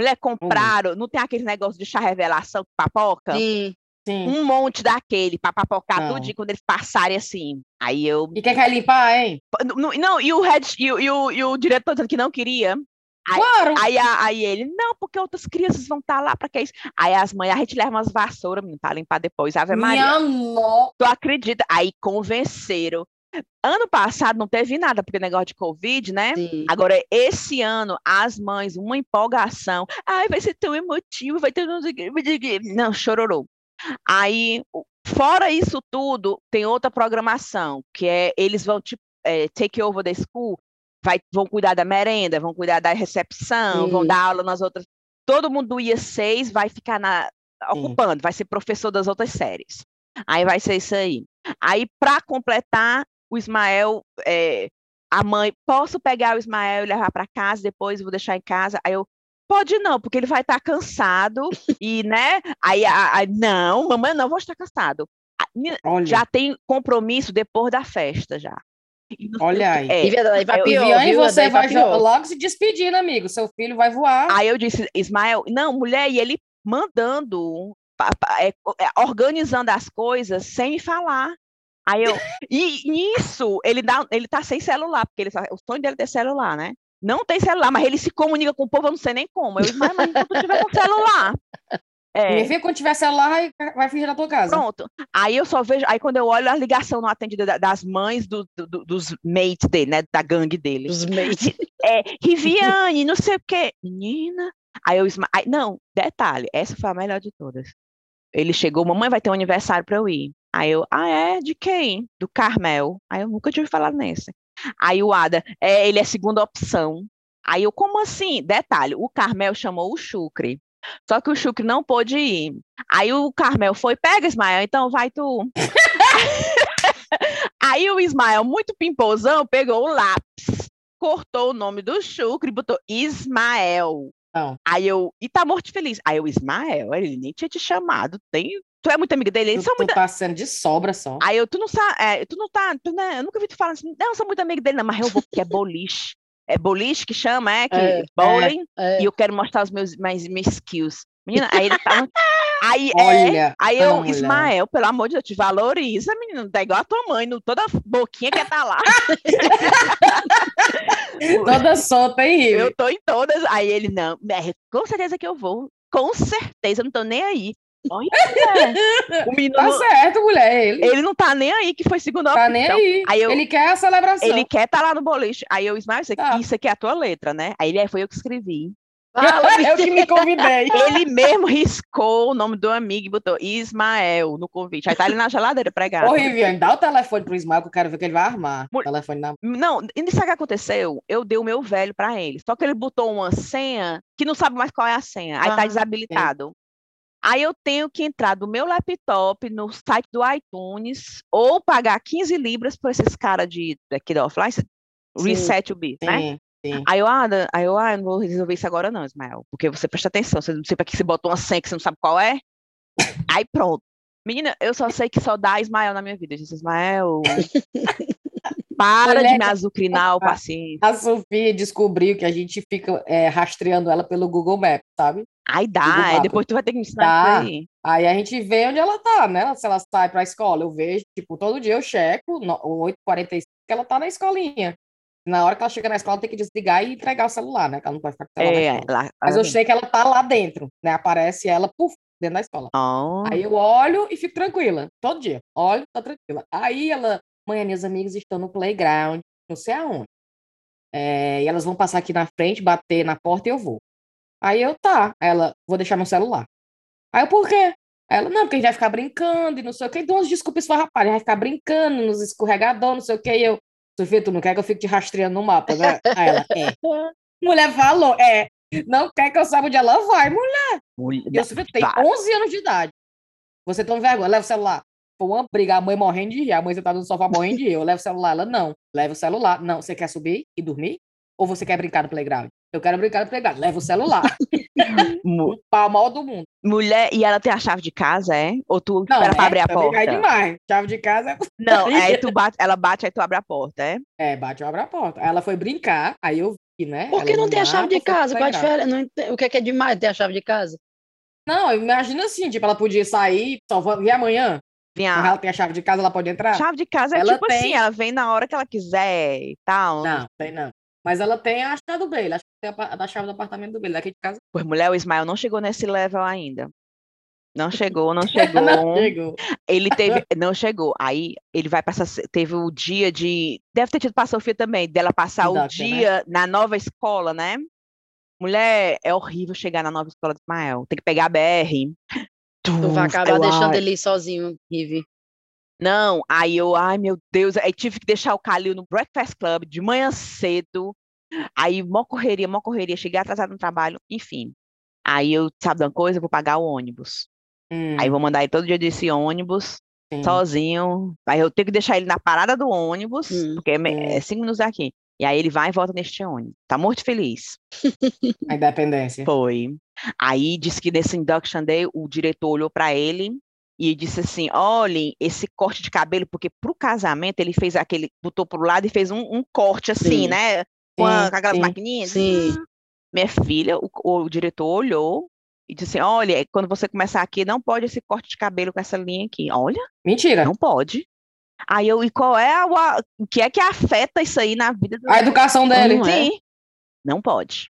Mulher, compraram, não tem aquele negócio de chá revelação, papoca? Sim. Sim. um monte daquele para papocar Não. tudinho quando eles passarem assim. Aí eu. E quem quer limpar, hein? Não, não, e o head, e, o- e o, e o diretor dizendo que não queria. Ai, Claro. Aí, aí ele, não, porque outras crianças vão estar lá, para que isso? Aí as mães, a gente leva umas vassouras, menino, para limpar depois. Ave Maria. Minha no... Tu acredita? Aí convenceram. Ano passado não teve nada, porque negócio de Covid, né? Sim. Agora, esse ano, as mães, uma empolgação. Ai, vai ser tão emotivo, vai ter. não chororou. Aí, fora isso tudo, tem outra programação, que é eles vão tipo, é, take over the school, vai, vão cuidar da merenda, vão cuidar da recepção, vão Sim. dar aula nas outras. Todo mundo do IA 6 vai ficar na, ocupando, vai ser professor das outras séries. Aí vai ser isso aí. Aí, para completar, o Ismael, é, a mãe, posso pegar o Ismael e levar para casa, depois vou deixar em casa. Aí eu, pode não, porque ele vai estar cansado e, né? Aí, a, a- não, mamãe, não vou estar cansado. Olha, Já tem compromisso depois da festa já. Olha aí. É, E vai pior, Viviane, viu? você vai pior. logo se despedindo, amigo. Seu filho vai voar. Aí eu disse, Ismael, não, mulher, e ele mandando, é, é, organizando as coisas sem me falar. Aí eu, e nisso, ele, dá, ele tá sem celular, porque ele, o sonho dele é ter celular, né? Não tem celular, mas ele se comunica com o povo, eu não sei nem como. Eu, mas enquanto tu tiver com celular. É, Minha filha, quando tiver celular, vai, vai fingir na tua casa. Pronto. Aí eu só vejo, aí quando eu olho a ligação não atendida da- das mães do- do- dos mates dele, né? Da gangue dele. Os mates. É, Riviane, não sei o quê. Menina. Aí eu, aí, não, detalhe, essa foi a melhor de todas. Ele chegou, mamãe vai ter um aniversário para eu ir. Aí eu, ah, é? De quem? Do Carmel. Aí eu nunca tinha ouvido falar nesse. Aí o Ada, é, ele é segunda opção. Aí eu, como assim? Detalhe, o Carmel chamou o Chucre. Só que o Chucre não pôde ir. Aí o Carmel foi, pega, Ismael, então vai tu. Aí o Ismael, muito pimpozão, pegou o lápis, cortou o nome do Chucre e botou Ismael. Não. Aí eu, e tá morto feliz. Aí eu, Ismael, ele nem tinha te chamado, tem tu é muito amiga dele, eles Tu, são tu muito. tá sendo de sobra só. Aí eu, tu não sabe, é, tu não tá, tu, né, eu nunca vi tu falando assim, não, eu sou muito amiga dele, não, mas eu vou porque é boliche. É boliche que chama, é? Que, É, bowling, É. e eu quero mostrar os meus, mais, meus skills. Menina, aí ele tava. Aí, é, Olha, aí ah, eu. Ismael, pelo amor de Deus, te valoriza, menino. Tá igual a tua mãe, no, toda boquinha quer tá lá. Toda solta, hein, Rive? Eu tô em todas. Aí ele, não, é, com certeza que eu vou. Com certeza, eu não tô nem aí. O menino, Tá certo, mulher. Ele ele não tá nem aí que foi segunda tá nem opção. aí. Aí eu- Ele quer a celebração. Ele quer estar lá no boliche. Aí eu, Ismael, isso aqui, Tá. isso aqui é a tua letra, né? Aí ele, é, foi eu que escrevi. Fala, eu que me convidei. Ele mesmo riscou o nome do amigo e botou Ismael no convite. Aí tá ali na geladeira pregado. Ô, Riviane, dá o telefone pro Ismael que eu quero ver que ele vai armar. Mul- telefone na Não, e sabe o que aconteceu? Eu dei o meu velho pra ele. Só que ele botou uma senha que não sabe mais qual é a senha. Aí tá Ah, desabilitado. Aí eu tenho que entrar do meu laptop no site do iTunes ou pagar 15 libras por esses caras de daqui da offline, reset o bit, né? Sim, sim. Aí eu, ah, aí eu, ah, eu não vou resolver isso agora não, Ismael, porque você presta atenção, você não sei pra que você botou uma senha que você não sabe qual é. Aí pronto. Menina, eu só sei que só dá Ismael na minha vida. Eu disse, Ismael, para de me azucrinar o paciente. A Sofia descobriu que a gente fica é, rastreando ela pelo Google Maps, sabe? Aí dá, aí Maps. depois tu vai ter que me ensinar aí. Aí a gente vê onde ela tá, né? Se ela sai pra escola, eu vejo, tipo, todo dia eu checo, no- 8h45, que ela tá na escolinha. Na hora que ela chega na escola, tem que desligar e entregar o celular, né? Que ela não pode ficar com o celular É, lá, Mas eu sei que ela tá lá dentro, né? Aparece ela, puf, dentro da escola. Oh, Aí eu olho e fico tranquila, todo dia. Olho, tá tranquila. Aí ela, mãe, minhas amigas estão no playground, não sei aonde. É, e elas vão passar aqui na frente, bater na porta e eu vou. Aí eu, tá. Aí Ela, vou deixar meu celular. Aí eu, por quê? Aí Ela, não, porque a gente vai ficar brincando e não sei o quê. Então, umas desculpas esfarrapadas. A gente vai ficar brincando nos escorregadores, não sei o quê. E eu, Sofia, tu não quer que eu fique te rastreando no mapa, né? Aí ela, é. Mulher falou, é. Não quer que eu saiba onde ela vai, mulher. mulher, E eu, Sofia, tem vai. 11 anos de idade. Você toma vergonha, leva o celular. Foi uma briga, a mãe morrendo de rir. A mãe sentada no sofá morrendo de rir. Eu levo o celular, ela não. Leva o celular. Não, você quer subir e dormir? Ou você quer brincar no playground? Eu quero brincar no playground. Leva o celular. O pau mal do mundo. mulher, e ela tem a chave de casa, é? Ou tu Não, espera pra é, abrir a também é porta? demais. Chave de casa é... Não, aí tu bate, ela bate, aí tu abre a porta, é? É, bate e abre a porta. Aí ela foi brincar, aí eu vi, né? Por que ela não tem a chave de casa? Qual a diferença? Não O que é que é demais ter a chave de casa? Não, imagina assim, tipo, ela podia sair, só vir amanhã. Quando ela tem a chave de casa, ela pode entrar? chave de casa é Ela tipo assim, tem- ela vem na hora que ela quiser e tal. Não, tem não. Mas ela tem a chave do Bailey. Acho que tem a, chave do apartamento do Bailey. Daqui de casa. Pois mulher, o Ismael não chegou nesse level ainda. Não chegou, não chegou. Não chegou. Ele teve, não chegou. Aí ele vai passar, teve o dia de, deve ter tido para a Sofia também, dela passar o Induction, né? dia na nova escola, né? Mulher, é horrível chegar na nova escola do Ismael. Tem que pegar a BR. Tu vai acabar eu, deixando ai, ele ir sozinho, Rive. Não, aí eu, ai meu Deus, aí tive que deixar o Calil no Breakfast Club de manhã cedo. Aí, mó correria, mó correria, cheguei atrasado no trabalho, enfim. Aí eu, sabe de uma coisa? Eu vou pagar o ônibus. Hum, Aí vou mandar ele todo dia desse ônibus, sim. sozinho. Aí eu tenho que deixar ele na parada do ônibus, Hum, porque é, hum. é cinco minutos daqui. E aí ele vai e volta neste ônibus. Tá muito feliz. A independência. Foi. Aí disse que nesse induction day o diretor olhou para ele e disse assim: olhem, esse corte de cabelo, porque pro casamento ele fez aquele, botou pro lado e fez um, um corte assim, Sim. né? Com, a- Sim, aquelas sim. maquininhas. Sim. Minha filha, o, o diretor olhou e disse assim: olha, quando você começar aqui, não pode esse corte de cabelo com essa linha aqui. Olha, Mentira. não pode. Aí eu, e qual é a, o que é que afeta isso aí na vida do A educação dele. Não é? Sim, não pode.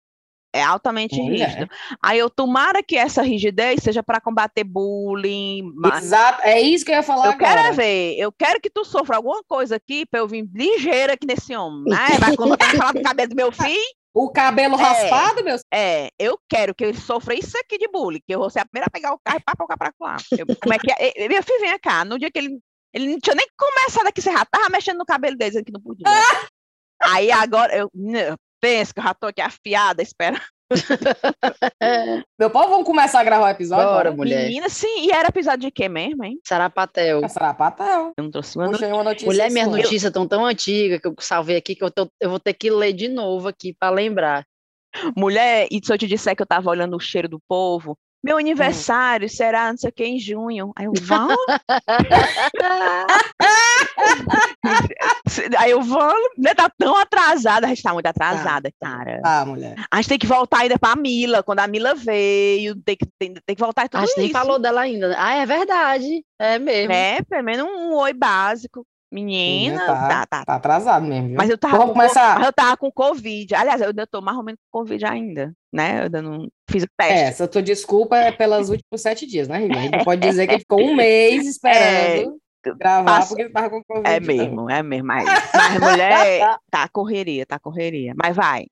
É altamente rígido. Aí eu tomara que essa rigidez seja para combater bullying. ma- Exato. É isso que eu ia falar Eu quero agora. é ver, eu quero que tu sofra alguma coisa aqui para eu vir ligeira aqui nesse homem, né? Vai eu falar do cabelo do meu filho, O cabelo É. raspado, meu é, eu quero que ele sofra isso aqui de bullying, que eu vou ser a primeira a pegar o carro e pá, pra lá. Eu- como é que é? Meu filho, vem cá, no dia que ele, ele não tinha nem começado aqui, você já tava mexendo no cabelo dele, dizendo que não podia. Aí agora, eu penso que eu já tô aqui afiada, espera. Meu povo, vamos começar a gravar o episódio? Bora, mulher. Menina, sim, e era episódio de quê mesmo, hein? Sarapatel. Sarapatel. Eu não trouxe uma Puxa aí uma notícia. Mulher, minhas notícias estão tão antigas que eu salvei aqui que eu, tô- eu vou ter que ler de novo aqui para lembrar. Mulher, e se eu te disser que eu tava olhando o cheiro do povo, meu aniversário será não sei o que em junho. Aí eu, Val? Aí eu vou, né, tá tão atrasada, a gente tá muito atrasada, tá. cara. Ah, mulher. A gente tem que voltar ainda pra Mila, quando a Mila veio, tem que, tem, tem que voltar tudo A gente isso. nem falou dela ainda. Ah, é verdade. É mesmo. É, pelo menos um oi básico. Menina, tá, tá, tá. tá atrasado mesmo, viu? Mas eu tava, Vamos com, começar. eu tava com Covid. Aliás, eu ainda tô mais ou menos com Covid ainda, né? Eu ainda não fiz o teste. Essa tua desculpa é pelos últimos sete dias, né? A gente não pode dizer que ficou um mês esperando gravar passa- porque tava com Covid. É mesmo, é mesmo. Mas, mas mulher, tá correria, tá correria. Mas vai.